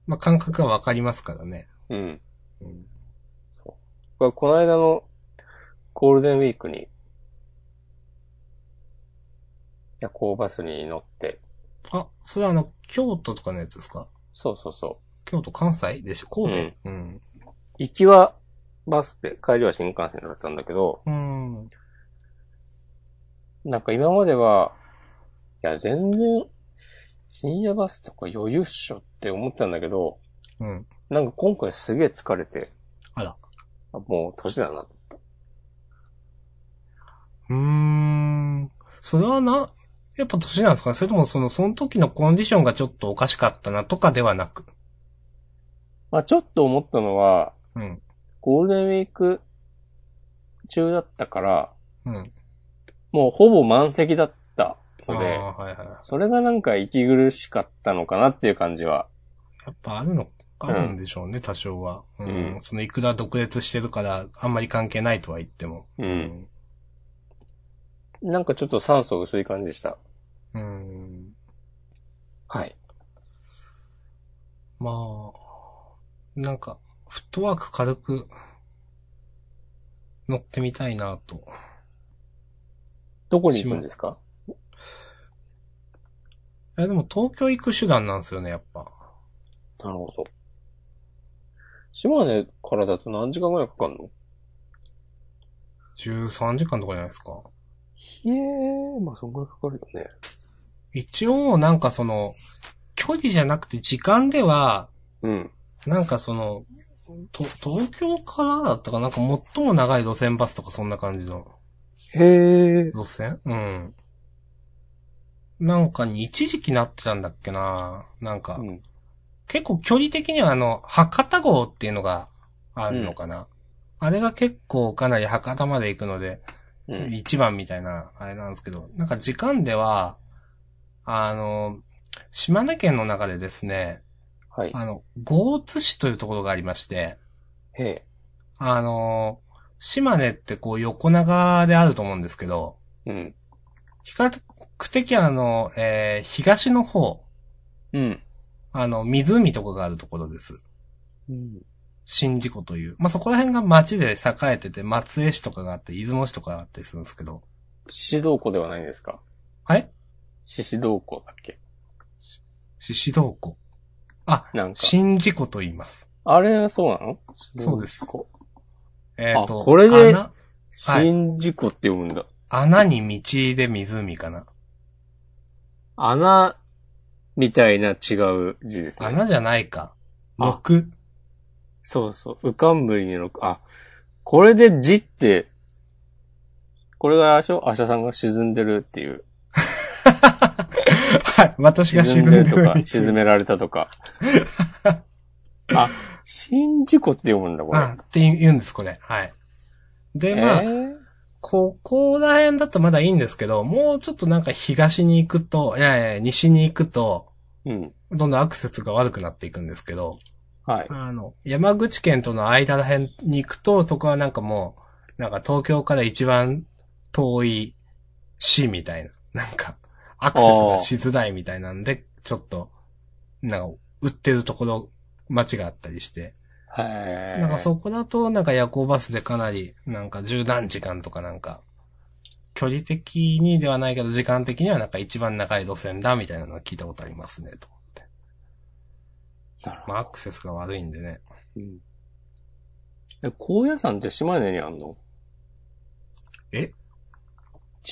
まあ、感覚はわかりますからね。うん。うん。この間のゴールデンウィークに、夜行バスに乗って、あ、それはあの、京都とかのやつですか？そうそうそ京都、関西でしょ？神戸？うん。う。行きはバスで、帰りは新幹線だったんだけど、うん。なんか今までは、いや全然、深夜バスとか余裕っしょって思ってたんだけど、うん。なんか今回すげえ疲れて、あら。あもう年だな。うーん。それはな、やっぱ年なんですか？ねそれともその、その時のコンディションがちょっとおかしかったなとかではなく？まあちょっと思ったのは、うん。ゴールデンウィーク中だったから、うん。もうほぼ満席だったので、はいはい。それがなんか息苦しかったのかなっていう感じは。やっぱあるの、あるんでしょうね、多少は。うん。うんそのいくら独立してるから、あんまり関係ないとは言っても。うん。なんかちょっと酸素薄い感じでした。うん。はい。まあ、なんか、フットワーク軽く乗ってみたいなと。どこに行くんですか？え、でも東京行く手段なんですよね、やっぱ。なるほど。島根からだと何時間ぐらいかかるの？13時間とかじゃないですか。へえ、まあそんぐらいかかるよね。一応、なんかその、距離じゃなくて時間では、うん。なんかその、と、東京からだったかなんか最も長い路線バスとかそんな感じのへえ。路線？うん。なんかに一時期なってたんだっけな？なんか、うん。結構距離的にはあの、博多号っていうのがあるのかな、あれが結構かなり博多まで行くので、うん。一番みたいな、あれなんですけど、なんか時間では、あの、島根県の中でですね、はい。あの、豪津市というところがありまして、へえ。あの、島根ってこう横長であると思うんですけど、うん。比較的あの、えー東の方、うん。あの、湖とかがあるところです。うん。宍道湖という。まあ、そこら辺が町で栄えてて、松江市とかがあって、出雲市とかがあったりするんですけど。獅子湖ではないんですか？はい獅子湖だっけ？宍道湖。あ、なんか。宍道湖と言います。あれはそうなの？そうですえっ、と、あこれで穴、宍道湖って読むんだ。穴に道で湖かな。穴みたいな違う字ですね。穴じゃないか。あ六。そうそう。浮かんぶりに6。あ、これで字って、これがあしょ？アシャさんが沈んでるっていう。はい。私が沈んでるとか、沈められたとか。あ、宍道湖って読むんだ、これ。あって言うんです、これ。はい。で、まあ、えーここら辺だとまだいいんですけど、もうちょっとなんか東に行くと、いやいや、西に行くと、うん。どんどんアクセスが悪くなっていくんですけど、はい。あの、山口県との間ら辺に行くと、そこはなんかもう、なんか東京から一番遠い市みたいな、なんか、アクセスがしづらいみたいなんで、ちょっと、なんか、売ってるところ、街があったりして、はい。なんかそこだと、なんか夜行バスでかなり、なんか十何時間とかなんか、距離的にではないけど、時間的にはなんか一番長い路線だ、みたいなのは聞いたことありますね、と思って。なるほまあ、アクセスが悪いんでね。ど。うん。え、高野山って島根にあんの？え？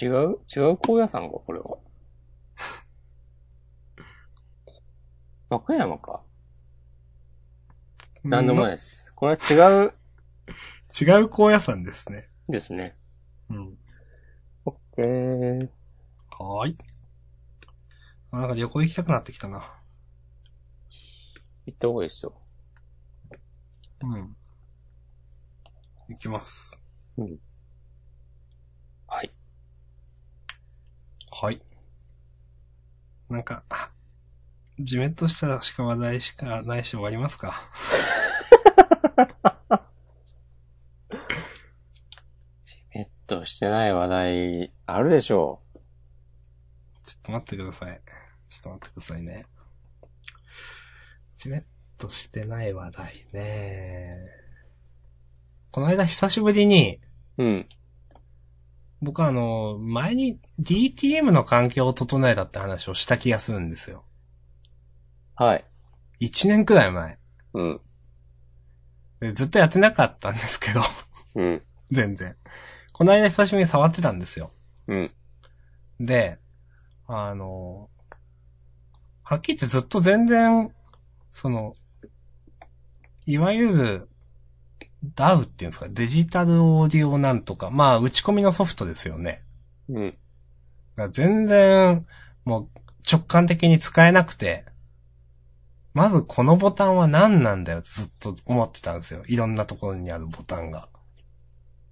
違う？違う高野山か、これは。和歌山か。なんでもないです。これは違う違う高野山ですね。ですね。うん。オッケー。はーい。なんか旅行行きたくなってきたな。行った方がいいですよ。うん。行きます。はい。はい。なんか、あじめっとしたしか話題しかないし終わりますか？えっと、してない話題、あるでしょちょっと待ってください。ちょっと待ってくださいね。じめっとしてない話題ね。この間久しぶりに、う。うん。僕はあの、前に DTM の環境を整えたって話をした気がするんですよ。はい。1年くらい前。うん。でずっとやってなかったんですけど、うん。全然。この間久しぶりに触ってたんですよ。うん。で、あの、はっきり言ってずっと全然、その、いわゆる、DAW っていうんですか、デジタルオーディオなんとか、まあ、打ち込みのソフトですよね。うん。が全然、もう直感的に使えなくて、まずこのボタンは何なんだよってずっと思ってたんですよ。いろんなところにあるボタンが。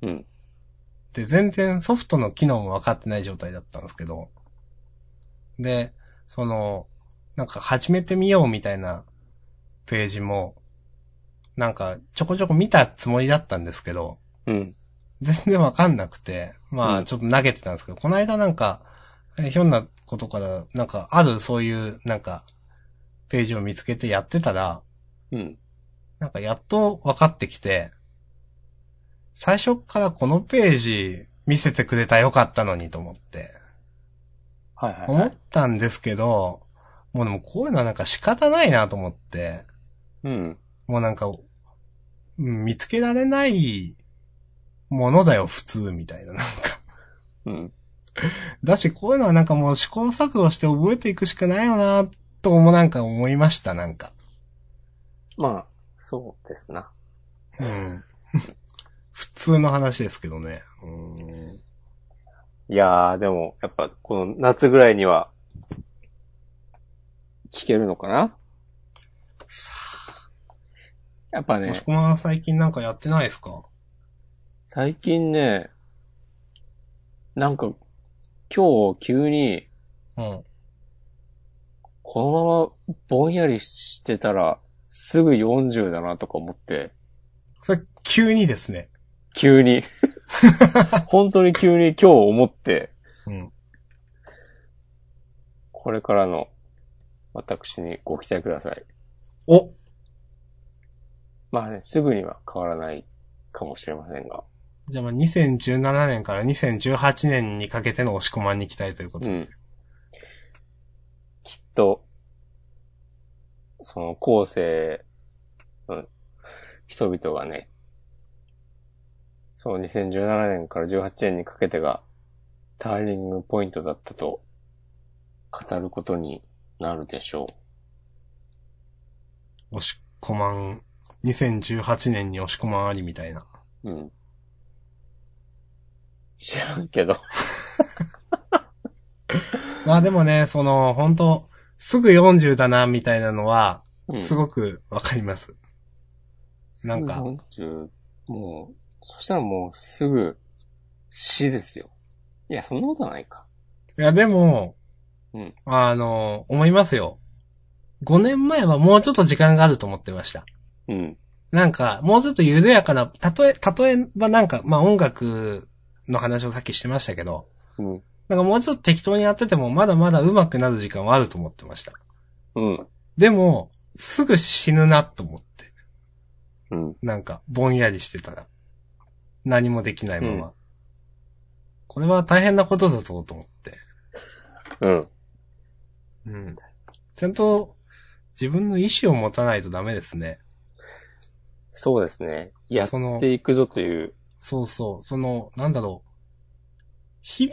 うん。で、全然ソフトの機能も分かってない状態だったんですけど、で、その、なんか始めてみようみたいなページも、なんかちょこちょこ見たつもりだったんですけど、うん。全然わかんなくて、まうんあちょっと投げてたんですけど、この間なんか、えひょんなことから、なんかあるそういう、なんか、ページを見つけてやってたら、うん。なんかやっと分かってきて、最初からこのページ見せてくれたらよかったのにと思って、はいはい、思っはい。たんですけど、もうでもこういうのはなんか仕方ないなと思って、うん。もうなんか、うん見つけられないものだよ、普通みたいな、なんか。うん。だし、こういうのはなんかもう試行錯誤して覚えていくしかないよな、ともなんか思いました、なんか。まあ、そうですな。うん。普通の話ですけどね。うん。いやー、でも、やっぱ、この夏ぐらいには、聞けるのかな？やっぱねもし、こまは最近なんかやってないですか？最近ね、なんか、今日急に、うん。このままぼんやりしてたら、すぐ40だなとか思って、それ、急にですね。急に、本当に急に今日思って、うん。これからの私にご期待ください。おまあね、すぐには変わらないかもしれませんが。じゃあまあ2017年から2018年にかけての押し込まんに期待ということで。うん。きっと、その後世の人々がね、その2017年から18年にかけてがターニングポイントだったと語ることになるでしょ押し込まん、2018年に押し込まんありみたいな。う。うん。知らんけど。まあでもね、その、本当すぐ40だな、みたいなのは、うんすごくわかります。なんか、40もう、そしたらもうすぐ死ですよ。いや、そんなことはないか。いやでも、うんあの、思いますよ。5年前はもうちょっと時間があると思ってました。うん。なんか、もうちょっと緩やかな、たとえ、例えばなんか、まあ音楽の話をさっきしてましたけど、うん。なんかもうちょっと適当にやっててもまだまだ上手くなる時間はあると思ってました。うん。でも、すぐ死ぬなと思って。うん。なんか、ぼんやりしてたら。何もできないまま。うんこれは大変なことだぞと思って。うん。うん。ちゃんと、自分の意志を持たないとダメですね。そうですね。やっその、ていくぞという。そうそう、その、なんだろう。日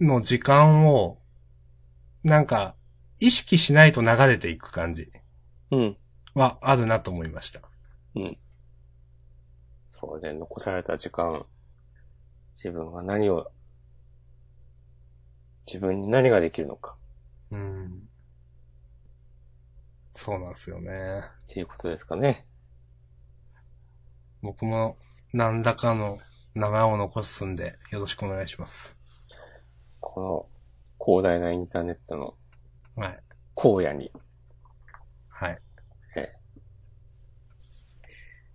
々の時間を、なんか、意識しないと流れていく感じうん。はあるなと思いました。うん。そうで、残された時間、自分が何を、自分に何ができるのか。うん。そうなんですよね。っていうことですかね。僕も何らかの名前を残すんで、よろしくお願いします。この広大なインターネットのはい。荒野に。はい。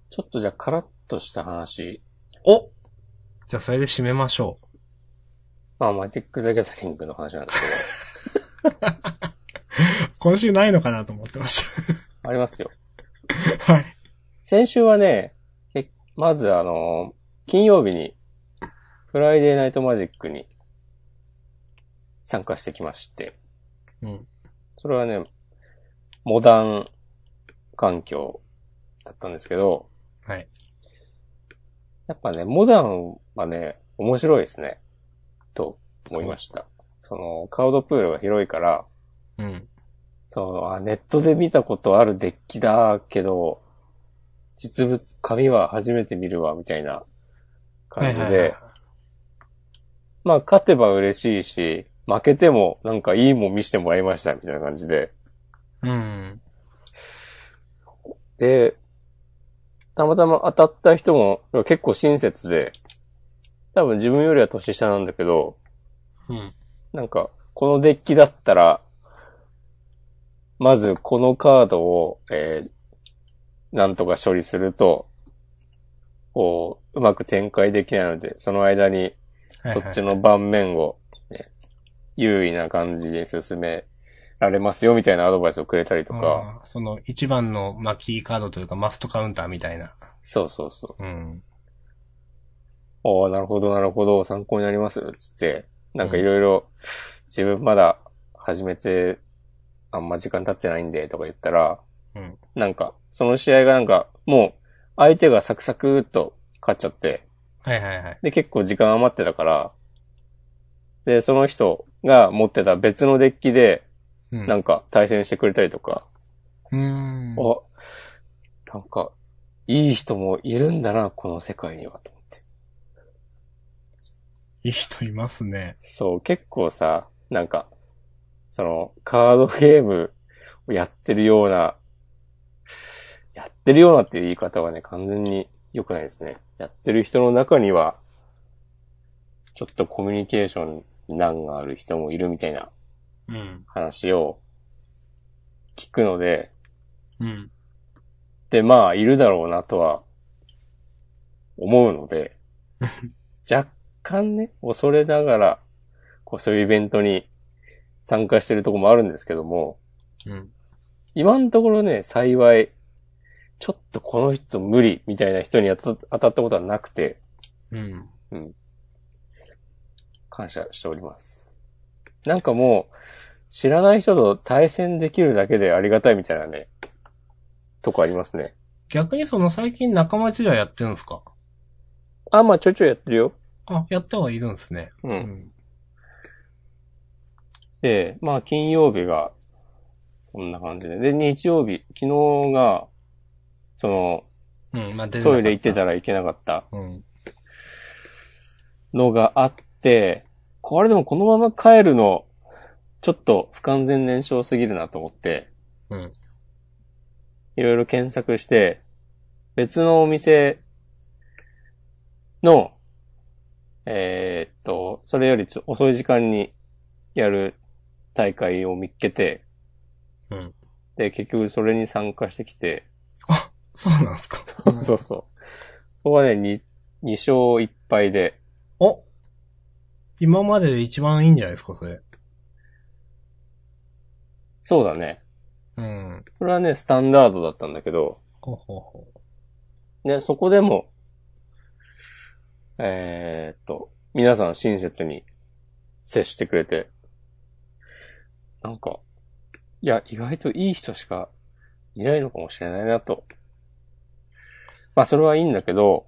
ちょっとじゃあカラッとした話。おじゃあそれで締めましょう。まあマジック・ザ・ギャザリングの話なんです 今週ないのかなと思ってましけど。ありますよ。た。はい。先週はね、けまずあの、金曜日に、フライデーナイトマジックに参加してきまして、うん。それはね、モダン環境だったんですけど、はい。やっぱね、モダンはね、面白いですね。と思いました。その、カウドプールが広いから、うん。その、あ、ネットで見たことあるデッキだけど、実物、紙は初めて見るわ、みたいな感じで、はいはいはいまあ、勝てば嬉しいし、負けてもなんかいいもん見せてもらいました、みたいな感じで。うん。で、たまたま当たった人も結構親切で、多分自分よりは年下なんだけど、うん。なんか、このデッキだったら、まずこのカードを、えー、なんとか処理すると、こう、うまく展開できないので、その間に、そっちの盤面を、ね、優位な感じで進められますよ、みたいなアドバイスをくれたりととか、その一番の、まあ、キーカードというかマストカウンターみたいな。そうそうそう。うん。おーなるほど、なるほど、参考になります、つって、なんかいろいろ、自分まだ始めて、あんま時間経ってないんで、とか言ったら、うん。なんか、その試合がなんか、もう、相手がサクサクっと勝っちゃって、はいはいはい。で、結構時間余ってたから、で、その人が持ってた別のデッキで、うん。なんか対戦してくれたりとか、うーん。あ、なんか、いい人もいるんだな、この世界には、と思って。いい人いますね。そう、結構さ、なんか、その、カードゲームをやってるような、やってるようなっていう言い方はね、完全に良くないですね。やってる人の中には、ちょっとコミュニケーションに難がある人もいるみたいなうん。話を聞くので、うん。で、まあ、いるだろうなとは思うので、若干ね、恐れながら、こう、そういうイベントに参加してるとこもあるんですけども、うん。今のところね、幸い、ちょっとこの人無理みたいな人に当た当たったことはなくて、うん。感謝しております。なんかもう、知らない人と対戦できるだけでありがたいみたいなね、とこありますね。逆にその最近仲間内ではやってるんですか？あ、まあちょいちょいやってるよ。あ、やってはいるんですね。う。うんん。で、まあ金曜日が、そんな感じで。で、日曜日、昨日が、その、うん。まあ、出トイレ行ってら。たらいけなかったうん。のがあって、これでもこのまま帰るの、ちょっと不完全燃焼すぎるなと思って、うん。いろいろ検索して、別のお店の、えーっと、それよりちょ遅い時間にやる大会を見っけて、うん。で、結局それに参加してきて、そうなんですか。そうそう。ここはね、2、2勝1敗で、お今までで一番いいんじゃないですか、それ。そうだね。うん。これはね、スタンダードだったんだけど、ほうほうほね、そこでも、えーっと、皆さん親切に接してくれて、なんか、いや、意外といい人しかいないのかもしれないなと。まあ、それはいいんだけど、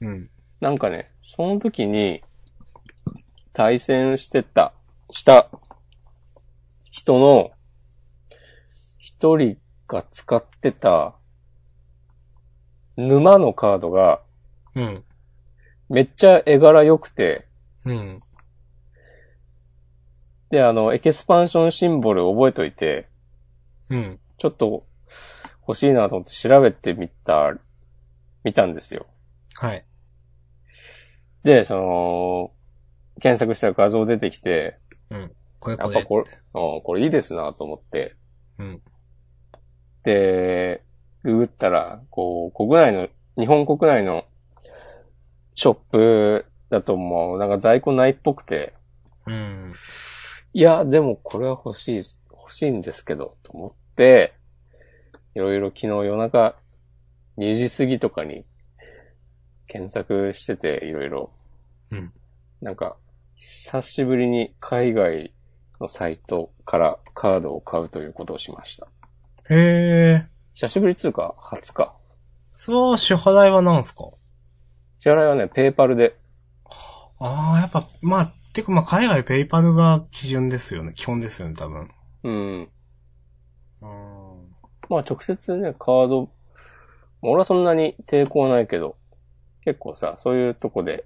う。うん。なんかね、その時に、対戦してた、した人の、一人が使ってた、沼のカードが、うん。めっちゃ絵柄良くて、うん。で、あの、エキスパンションシンボル覚えといて、うん。ちょっと、欲しいなと思って調べてみた、見たんですよ。はい。で、その、検索したら画像出てきて、これこれ。やっぱこれ、うんこれいいですなと思って。うん。で、ググったら、こう、国内の、日本国内のショップだともう、なんか在庫ないっぽくて、うん。いや、でもこれは欲しい、欲しいんですけど、と思って、いろいろ昨日夜中2時過ぎとかに検索してて、いろいろ。うん。なんか、久しぶりに海外のサイトからカードを買うということをしました。へえ。久しぶりっつうか、初か。そう、支払いは何すか？支払いはね、ペーパルで。ああ、やっぱ、まあ、てかまあ、海外ペイパルが基準ですよね。基本ですよね、多分。うん。うん。まあ直接ね、カード、俺はそんなに抵抗ないけど、結構さ、そういうとこで、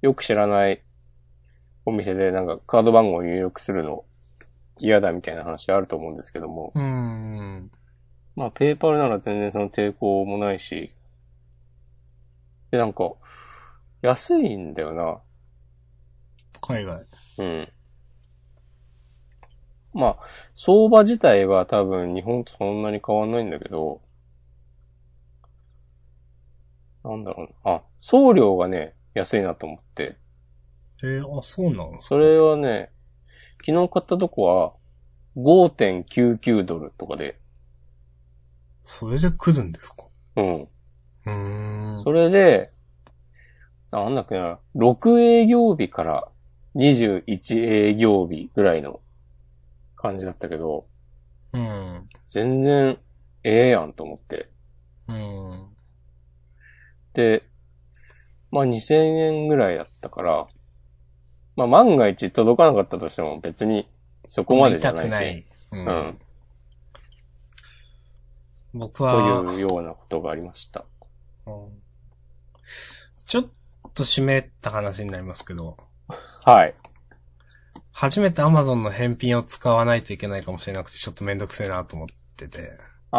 よく知らないお店でなんかカード番号を入力するの嫌だみたいな話あると思うんですけども、うん。まあペーパルなら全然その抵抗もないし、でなんか、安いんだよな。海外。うん。まあ、相場自体は多分日本とそんなに変わんないんだけど、なんだろうな。あ、送料がね、安いなと思って。えー、あ、そうなんですかそれはね、昨日買ったとこは、5.99ドルとかで、それで来るんですか？うん。うーん。それで、なんだっけな、6営業日から21営業日ぐらいの感じだったけど、うん。全然ええやんと思って。うん。で、まあ2000円ぐらいだったから、まあ万が一届かなかったとしても別にそこまでじゃないし、痛くない。ううんん。僕とは、いうようなことがありました。うんちょっと湿った話になりますけど、はい。初めて Amazon の返品を使わないといけないかもしれなくて、ちょっとめんどくせえなと思ってて。ああ。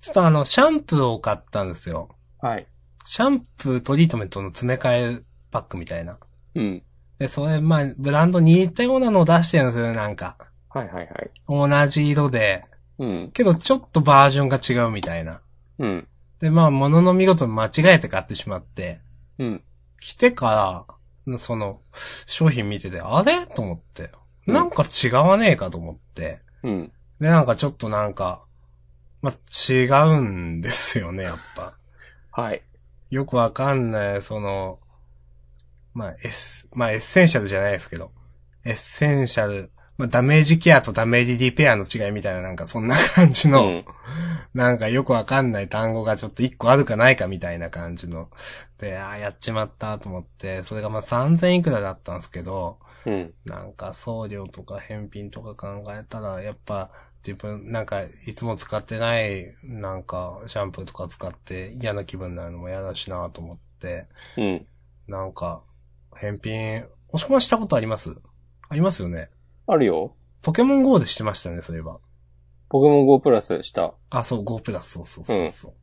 ちょっとあの、シャンプーを買ったんですよ。はい。シャンプートリートメントの詰め替えパックみたいな。うん。で、それ、まあ、ブランド似たようなのを出してるんですよね、なんか。はいはいはい。同じ色で。うん。けど、ちょっとバージョンが違うみたいな。うん。で、まあ、物の見事に間違えて買ってしまって、うん。来てから、その、商品見てて、あれ？と思って。うんなんか違わねえかと思って。うん。で、なんかちょっとなんか、まあ、違うんですよね、やっぱ。はい。よくわかんない、その、まあ、エス、まあ、エッセンシャルじゃないですけど、エッセンシャル、まあ、ダメージケアとダメージリペアの違いみたいな、なんかそんな感じの、うん。なんかよくわかんない単語がちょっと一個あるかないかみたいな感じの。で、ああ、やっちまったと思って、それがまあ3000いくらだったんですけど、うん。なんか送料とか返品とか考えたら、やっぱ自分、なんかいつも使ってない、なんかシャンプーとか使って嫌な気分になるのも嫌だしなと思って、うん。なんか、返品、押し込ましたことあります？ありますよね。あるよ。ポケモン GO でしてましたね、そういえば。ポケモン GO プラスした。あ、そう、GO プラス、そうそうそうそ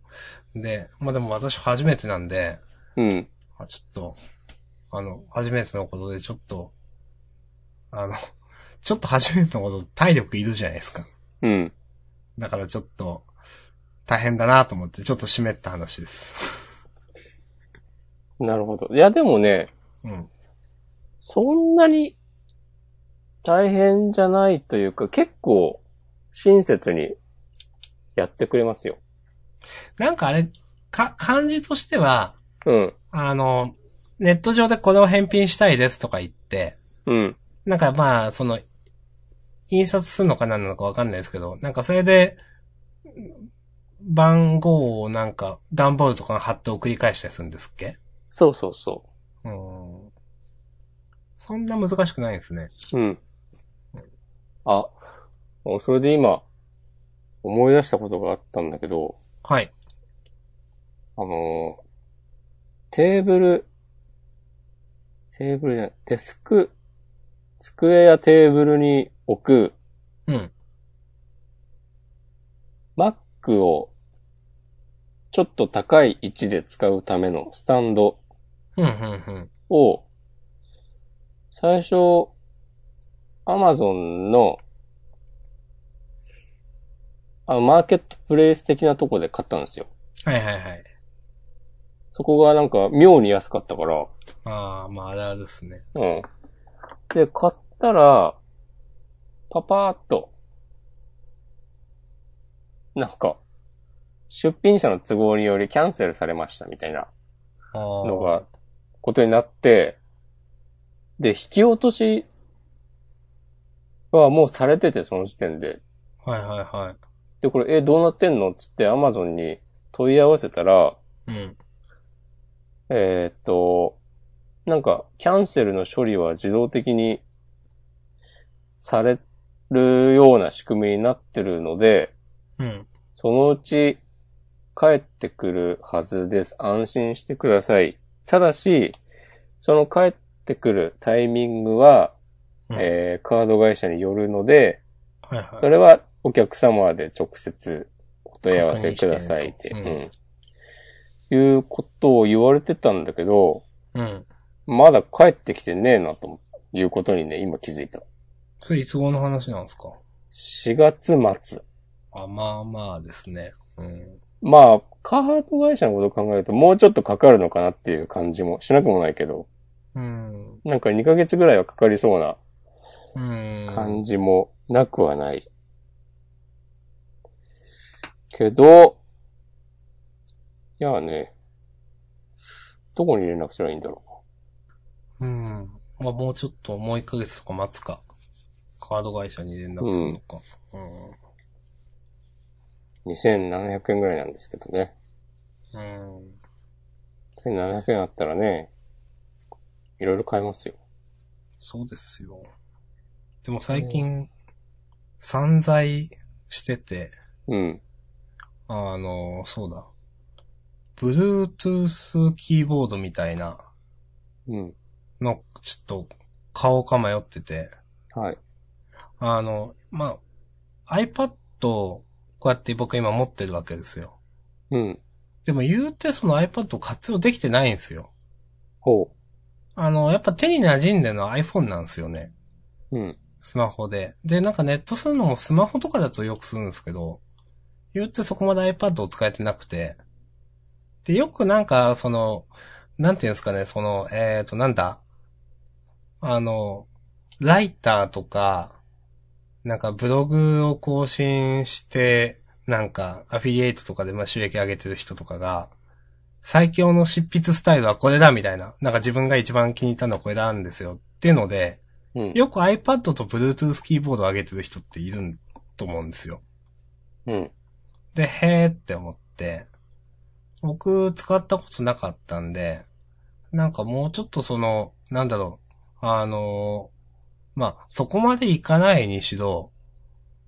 う。で、まあでも私初めてなんで、うん。あ、ちょっと、あの、初めてのことでちょっと、あの、ちょっと初めてのこと体力いるじゃないですか。うん。だからちょっと、大変だなと思って、ちょっと湿った話です。なるほど。いや、でもね、うん。そんなに大変じゃないというか、結構親切にやってくれますよ。なんかあれ、か、感じとしては、うん。あの、ネット上でこれを返品したいですとか言って、うん。なんかまあ、その、印刷するのか何なのかわかんないですけど、なんかそれで、番号をなんか、段ボールとかに貼って送り返したりするんですっけ？そうそうそうん。そんな難しくないですね。う。うん。あ、それで今、思い出したことがあったんだけど、はい。あのーテーブル、テーブルじゃない、デスク、机やテーブルに置くうん。Mac クをちょっと高い位置で使うためのスタンドうん、うん、うん。を、最初、アマゾンの、あの、マーケットプレイス的なとこで買ったんですよ。はいはいはい。そこがなんか妙に安かったから、ああ、まああれあれですね。うん。で、買ったら、パパーっと、なんか、出品者の都合によりキャンセルされましたみたいなあのが、ことになって、で、引き落としはもうされてて、その時点で。はいはいはで、これ、え、どうなってんの？っつってアマゾンに問い合わせたら、い。うん。えーっと、なんか、キャンセルの処理は自動的にされるような仕組みになってるので、うん。そのうち帰ってくるはずです。安心してください。ただし、その帰ってくるタイミングは、うんえーカード会社によるので、はいはい。それはお客様で直接お問い合わせくださいって、うん。いうことを言われてたんだけど、うん。まだ帰ってきてねえなということにね、今気づいた。それいつ頃の話なんですか？4月末。あ、まあまあですね。うん。まあ、カード会社のことを考えるともうちょっとかかるのかなっていう感じもしなくもないけど、うん。なんか2ヶ月ぐらいはかかりそうなうん。感じもなくはない。けど、いやね、どこに連絡すればいいんだろうん。まあもうちょっともう1ヶ月とか待つか。カード会社に連絡するのか。うん。う。2700円ぐらいなんですけどね。うん。1700円あったらね、いろいろ買えますよ。そうですよ。でも最近、散財してて、うん。あの、そうだ。Bluetooth キーボードみたいなうん。の、ちょっと買おうか迷ってて、はい。あの、まあ、iPad をこうやって僕今持ってるわけですよ。うん。でも言うてその iPad を活用できてないんですよ。ほあの、やっぱ手に馴染んでるのは iPhone なんですよね。う。うん。スマホで。で、なんかネットするのもスマホとかだとよくするんですけど、言ってそこまで iPad を使えてなくて、で、よくなんか、その、なんていうんですかね、その、えっ、と、なんだ、あの、ライターとか、なんかブログを更新して、なんか、アフィリエイトとかでまあ収益上げてる人とかが、最強の執筆スタイルはこれだみたいな、なんか自分が一番気に入ったのはこれなんですよっていうので、うん。よく iPad と Bluetooth キーボードを上げてる人っていると思うんですよ。うん。で、へーって思って、僕使ったことなかったんで、なんかもうちょっとその、なんだろう、あの、まあ、そこまでいかないにしろ、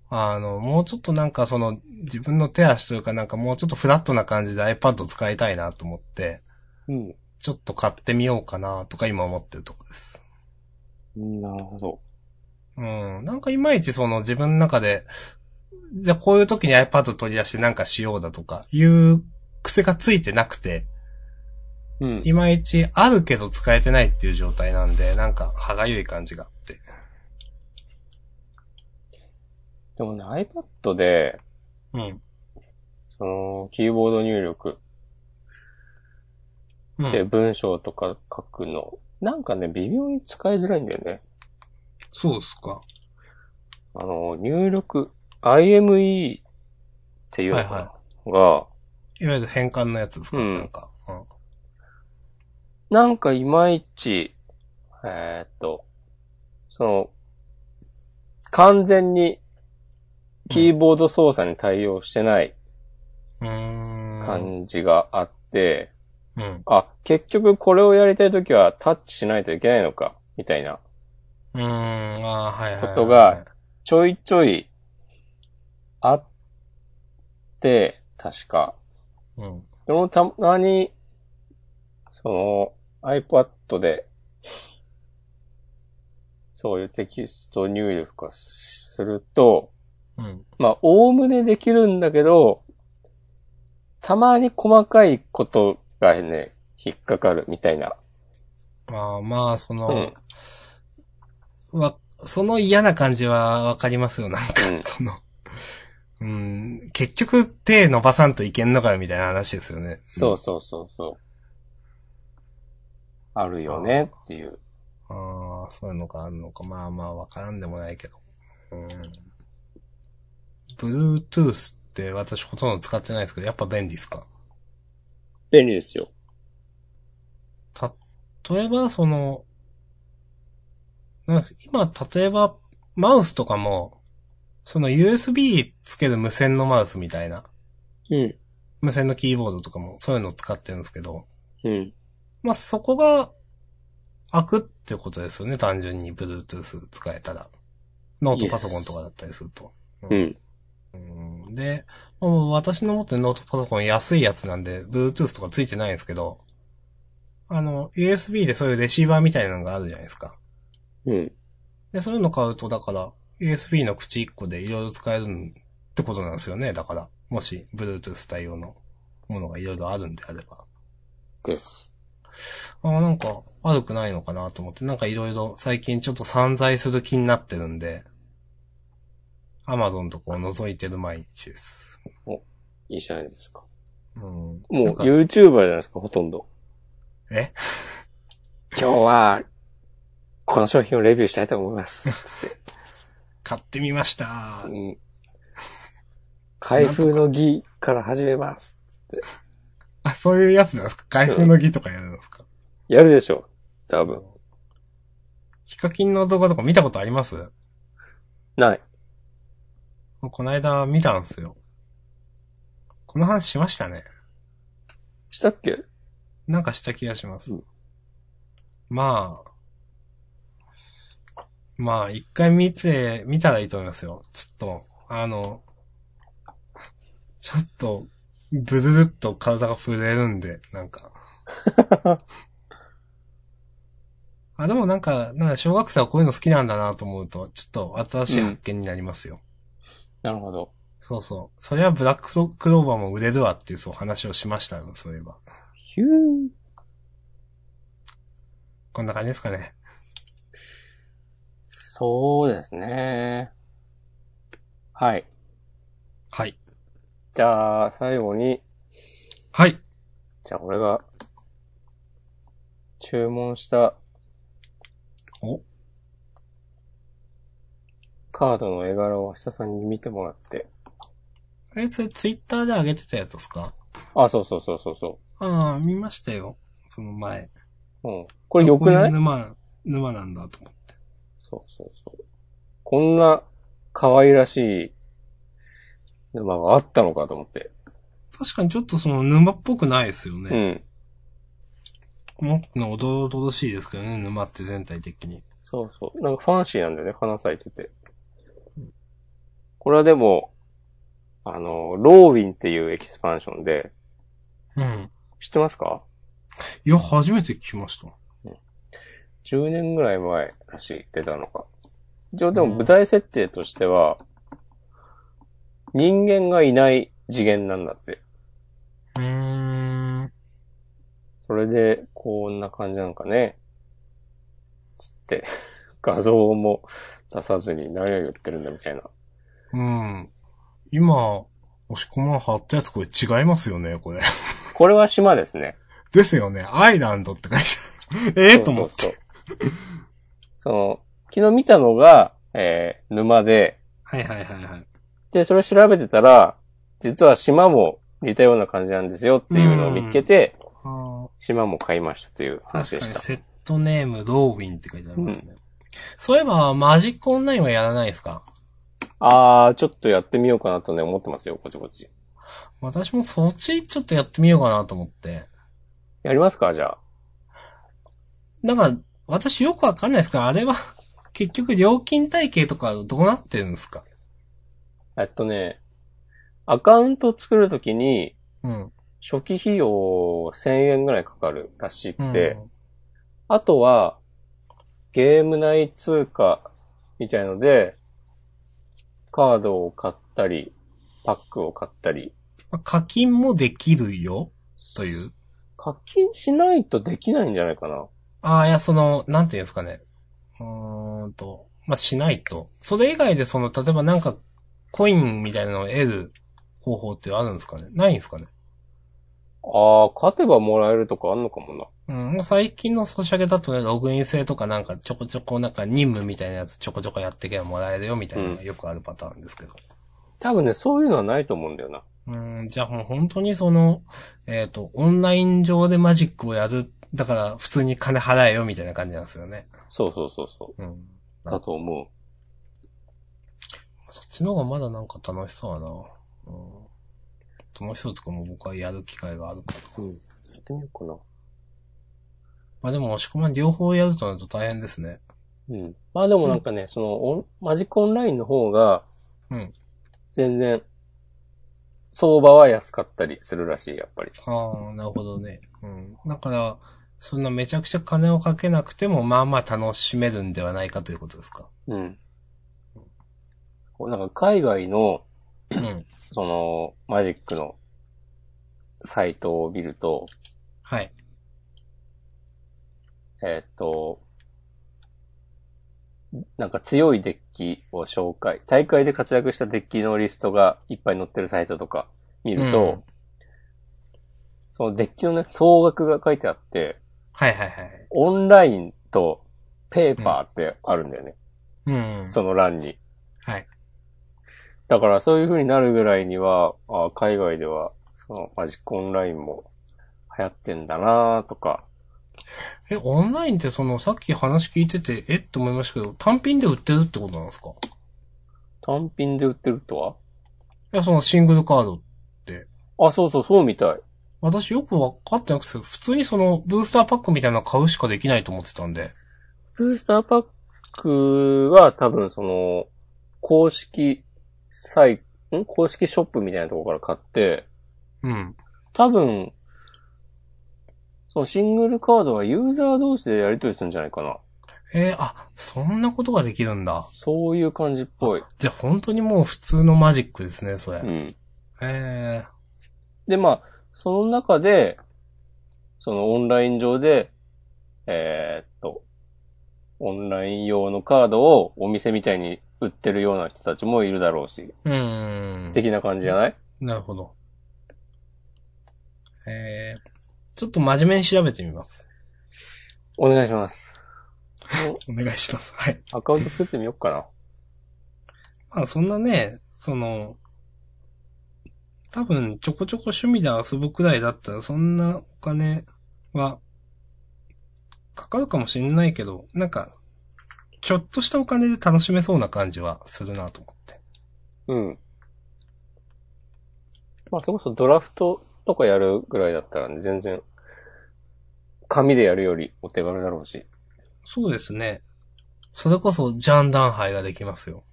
あの、もうちょっとなんかその、自分の手足というかなんかもうちょっとフラットな感じで iPad を使いたいなと思って、うん。ちょっと買ってみようかなとか今思ってるとこです。なるほど。うん。なんかいまいちその自分の中で、じゃあこういう時に iPad 取り出してなんかしようだとかいう癖がついてなくて、うん。いまいちあるけど使えてないっていう状態なんで、なんか歯がゆい感じがあって。でもね、iPad で、うん。その、キーボード入力うん。で文章とか書くの、なんかね、微妙に使いづらいんだよね。そうですか。あの、入力、IME っていうのかな、はいが、いわゆる変換のやつですか、うんなんか。うん。なんかいまいち、えーっと、その、完全にキーボード操作に対応してない。感じがあって、うん。あ、結局これをやりたいときはタッチしないといけないのか、みたいな。うーん。あーはいはいはい。ことが、ちょいちょいあって、確か。うん。でもたまに、その iPad で、そういうテキスト入力化すると、うん。まあ、おおむねできるんだけど、たまに細かいことがね、引っかかるみたいな。まあまあ、その、わ、その嫌な感じはわかりますよ、なんか、うんその、うん、結局手伸ばさんといけんのかよ、みたいな話ですよね。そうそうそうそう。あるよねっていう。ああ、そういうのがあるのか。まあまあ、わからんでもないけど。うん。Bluetooth って私ほとんど使ってないですけど、やっぱ便利ですか？便利ですよ。例えば、その、なんです今、例えば、マウスとかも、その USB つける無線のマウスみたいな、うん。無線のキーボードとかもそういうのを使ってるんですけど、うん。まあ、そこが開くってことですよね、単純に Bluetooth 使えたら。ノートパソコンとかだったりすると。うん。うんで、まあ私の持ってるノートパソコン安いやつなんで、Bluetooth とかついてないんですけど、あの、USB でそういうレシーバーみたいなのがあるじゃないですか。うん。で、そういうの買うと、だから、USB の口1個でいろいろ使えるってことなんですよね。だから、もし、Bluetooth 対応のものがいろいろあるんであれば。です。あなんか、悪くないのかなと思って、なんかいろいろ最近ちょっと散財する気になってるんで、Amazon とこう覗いてる毎日です。いいじゃないですか。うん。もう YouTuber じゃないですか、ほとんど。え？今日は、この商品をレビューしたいと思います。つって。買ってみましたう。ん。開封の儀から始めます。あ、そういうやつなんですか？開封の儀とかやるんですか？やるでしょ。多分。ヒカキンの動画とか見たことあります？ない。この間見たんですよ。この話しましたね。したっけ？なんかした気がします。うんまあ。まあ、一回見て、見たらいいと思いますよ。ちょっと、あの、ちょっと、ブルルっと体が震えるんで、なんか。あ、でもなんか、なんか小学生はこういうの好きなんだなと思うと、ちょっと新しい発見になりますよ。なるほど。そうそう。それはブラッククローバーも売れるわっていうそう話をしましたよ、そういえば。ヒュー。こんな感じですかね。そうですね。はい。はい。じゃあ、最後に、はい。じゃあ俺が、注文したおカードの絵柄を明日さんに見てもらって。え、それツイッターで上げてたやつですか？あ、そうそうそうそうそああ、見ましたよ。その前。う。うん。これ良くない？沼、沼なんだと思って。そうそうそう。こんな可愛らしい沼があったのかと思って。確かにちょっとその沼っぽくないですようね。ん。もっとおどろどろしいですけどね、沼って全体的に。そうそう。なんかファンシーなんだよね、花咲いてて。これはでも、あの、ローウィンっていうエキスパンションで、うん。知ってますか？いや、初めて聞きました。10年ぐらい前らしい、出たのが。一応でも舞台設定としては、人間がいない次元なんだって。うーん。それで、こんな感じなんかね。つって、画像も出さずに何を言ってるんだみたいな。うん。今、押し込まん貼ったやつこれ違いますよね、これ。これは島ですね。ですよね。アイランドって書いてある。ええと思って。そうそうそう。その、昨日見たのが、えー、沼で、はいはいはいはい。で、それ調べてたら、実は島も似たような感じなんですよっていうのを見っけて、あ島も買いましたというあ、話でした。セットネーム、ローウィンって書いてありますね。そういえば、マジックオンラインはやらないですか？あー、ちょっとやってみようかなとね、思ってますよ、こっちこっち。私もそっちちょっとやってみようかなと思って。やりますかじゃあ。なんか、私よくわかんないですけど、あれは、結局料金体系とかどうなってるんですか？えっとね、アカウントを作るときに、うん。初期費用1000円ぐらいかかるらしくうんて、あとは、ゲーム内通貨みたいので、カードを買ったり、パックを買ったり、まあ課金もできるよ、という。課金しないとできないんじゃないかな。ああ、いや、その、なんていうんですかね。うーんと、まあ、しないと。それ以外でその、例えばなんか、コインみたいなのを得る方法ってあるんですかね？ないんですかね？ああ、勝てばもらえるとかあんのかもな。うん、最近のソシャゲだとね、ログイン制とかなんかちょこちょこなんか任務みたいなやつちょこちょこやってけばもらえるよみたいなのがよくあるパターンですけど。多分ね、そういうのはないと思うんだよな。うん、じゃあもう本当にその、えっ、と、オンライン上でマジックをやる、だから普通に金払えよみたいな感じなんですよね。そうそうそうそうん。う。だと思う。そっちの方がまだなんか楽しそうだな。うん。楽しそうとかも僕はやる機会があるから。うん。やってみようかな。まあでも押し込まん両方やるとなると大変ですね。うん。まあでもなんかね、そのオン、マジックオンラインの方が、うん。全然、相場は安かったりするらしい、やっぱり。ああ、なるほどね。うん。だから、そんなめちゃくちゃ金をかけなくても、まあまあ楽しめるんではないかということですか。うん。なんか海外の、うん。その、マジックのサイトを見ると、はい。えーっと、なんか強いデッキを紹介、大会で活躍したデッキのリストがいっぱい載ってるサイトとか見ると、うんそのデッキのね、総額が書いてあって、はいはいはい。オンラインとペーパーってあるんだよね。うん。その欄に。はい。だからそういう風になるぐらいには、あ海外では、そのマジックオンラインも流行ってんだなとか。え、オンラインってその、さっき話聞いてて、えって思いましたけど、単品で売ってるってことなんですか？単品で売ってるとは？いや、そのシングルカード。あ、そうそう、そうみたい。私よくわかってなくて、普通にその、ブースターパックみたいなの買うしかできないと思ってたんで。ブースターパックは多分その、公式サイ、ん？公式ショップみたいなところから買って、うん。多分、そのシングルカードはユーザー同士でやり取りするんじゃないかな。えーあ、そんなことができるんだ。そういう感じっぽい。じゃあ本当にもう普通のマジックですね、それ。うん。えで、まあ、その中で、そのオンライン上で、えーっと、オンライン用のカードをお店みたいに売ってるような人たちもいるだろうし、ー、うーん。的な感じじゃない？なるほど。えー、ちょっと真面目に調べてみます。お願いします。お願いします。はい。アカウント作ってみようかな。まあそんなね、その、多分ちょこちょこ趣味で遊ぶくらいだったらそんなお金はかかるかもしれないけど、なんか、ちょっとしたお金で楽しめそうな感じはするなと思って。うん。まあ、それこそドラフトとかやるぐらいだったらね、全然、紙でやるよりお手軽だろうし。そうですね。それこそジャンダン杯ができますよ。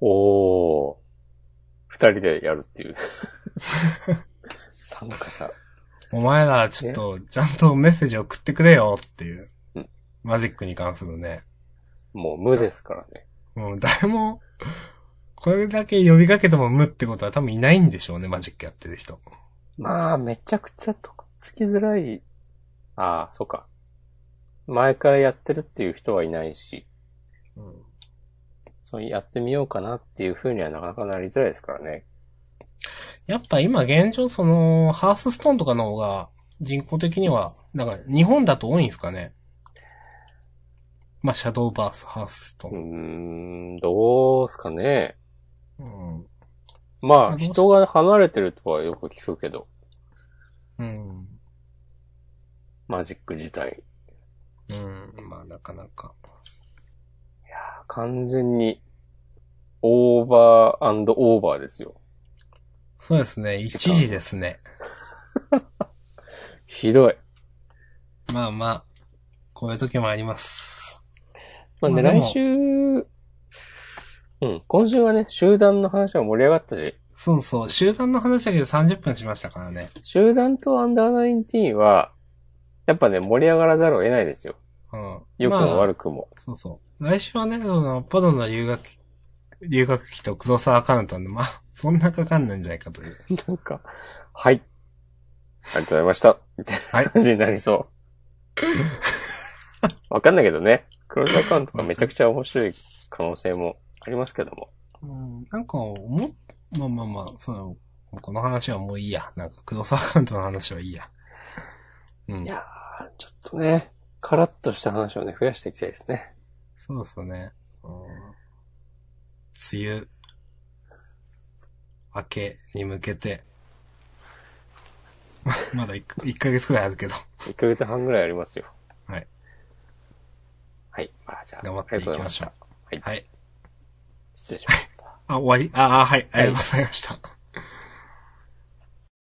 おー。二人でやるっていう。参加者。お前らちょっとちゃんとメッセージ送ってくれよっていううん。マジックに関するね。もう無ですからね。もう誰も、これだけ呼びかけても無ってことは多分いないんでしょうね、マジックやってる人。まあ、めちゃくちゃとっつきづらい。ああ、そうか。前からやってるっていう人はいないし、うんそうやってみようかなっていう風にはなかなかなりづらいですからね。やっぱ今現状その、ハースストーンとかの方が人口的には、だから日本だと多いんですかね。まあ、シャドーバース、ハースストーうーン。ん、どうすかね。うん。まあ、人が離れてるとはよく聞くけど、うん。マジック自体。うん。まあ、なかなか。いやー完全に、オーバーオーバーですよ。そうですね。一時ですね。ひどい。まあまあ、こういう時もあります。まあね、来週、うん、今週はね、集団の話が盛り上がったし、そうそう。集団の話だけで30分しましたからね。集団とアンダーナインティーンは、やっぱね、盛り上がらざるを得ないですよ。うん。良くもまあ悪くも。そうそう。来週はね、その、ポドの留学、留学期とクロスアカウントで、まあ、そんなかかんないんじゃないかという。なんか、はい。ありがとうございました。みたいはいな感じになりそう。わかんないけどね。クローズアカウントがめちゃくちゃ面白い可能性もありますけども。うん、なんか、思っ、まあまあまあ、その、この話はもういいや。なんか、クロスアカウントの話はいいや。うんい。やー、ちょっとね、カラッとした話をね、増やしていきたいですね。そうですね。うん梅雨、明けに向けて、まだ 1, 一ヶ月くらいあるけど、1ヶ月半ぐらいありますよ。はい。はい。まあ、じゃあ、頑張っていきましょう。はい。はい。失礼しました。あ、終わりああ、はい、ありがとうございました。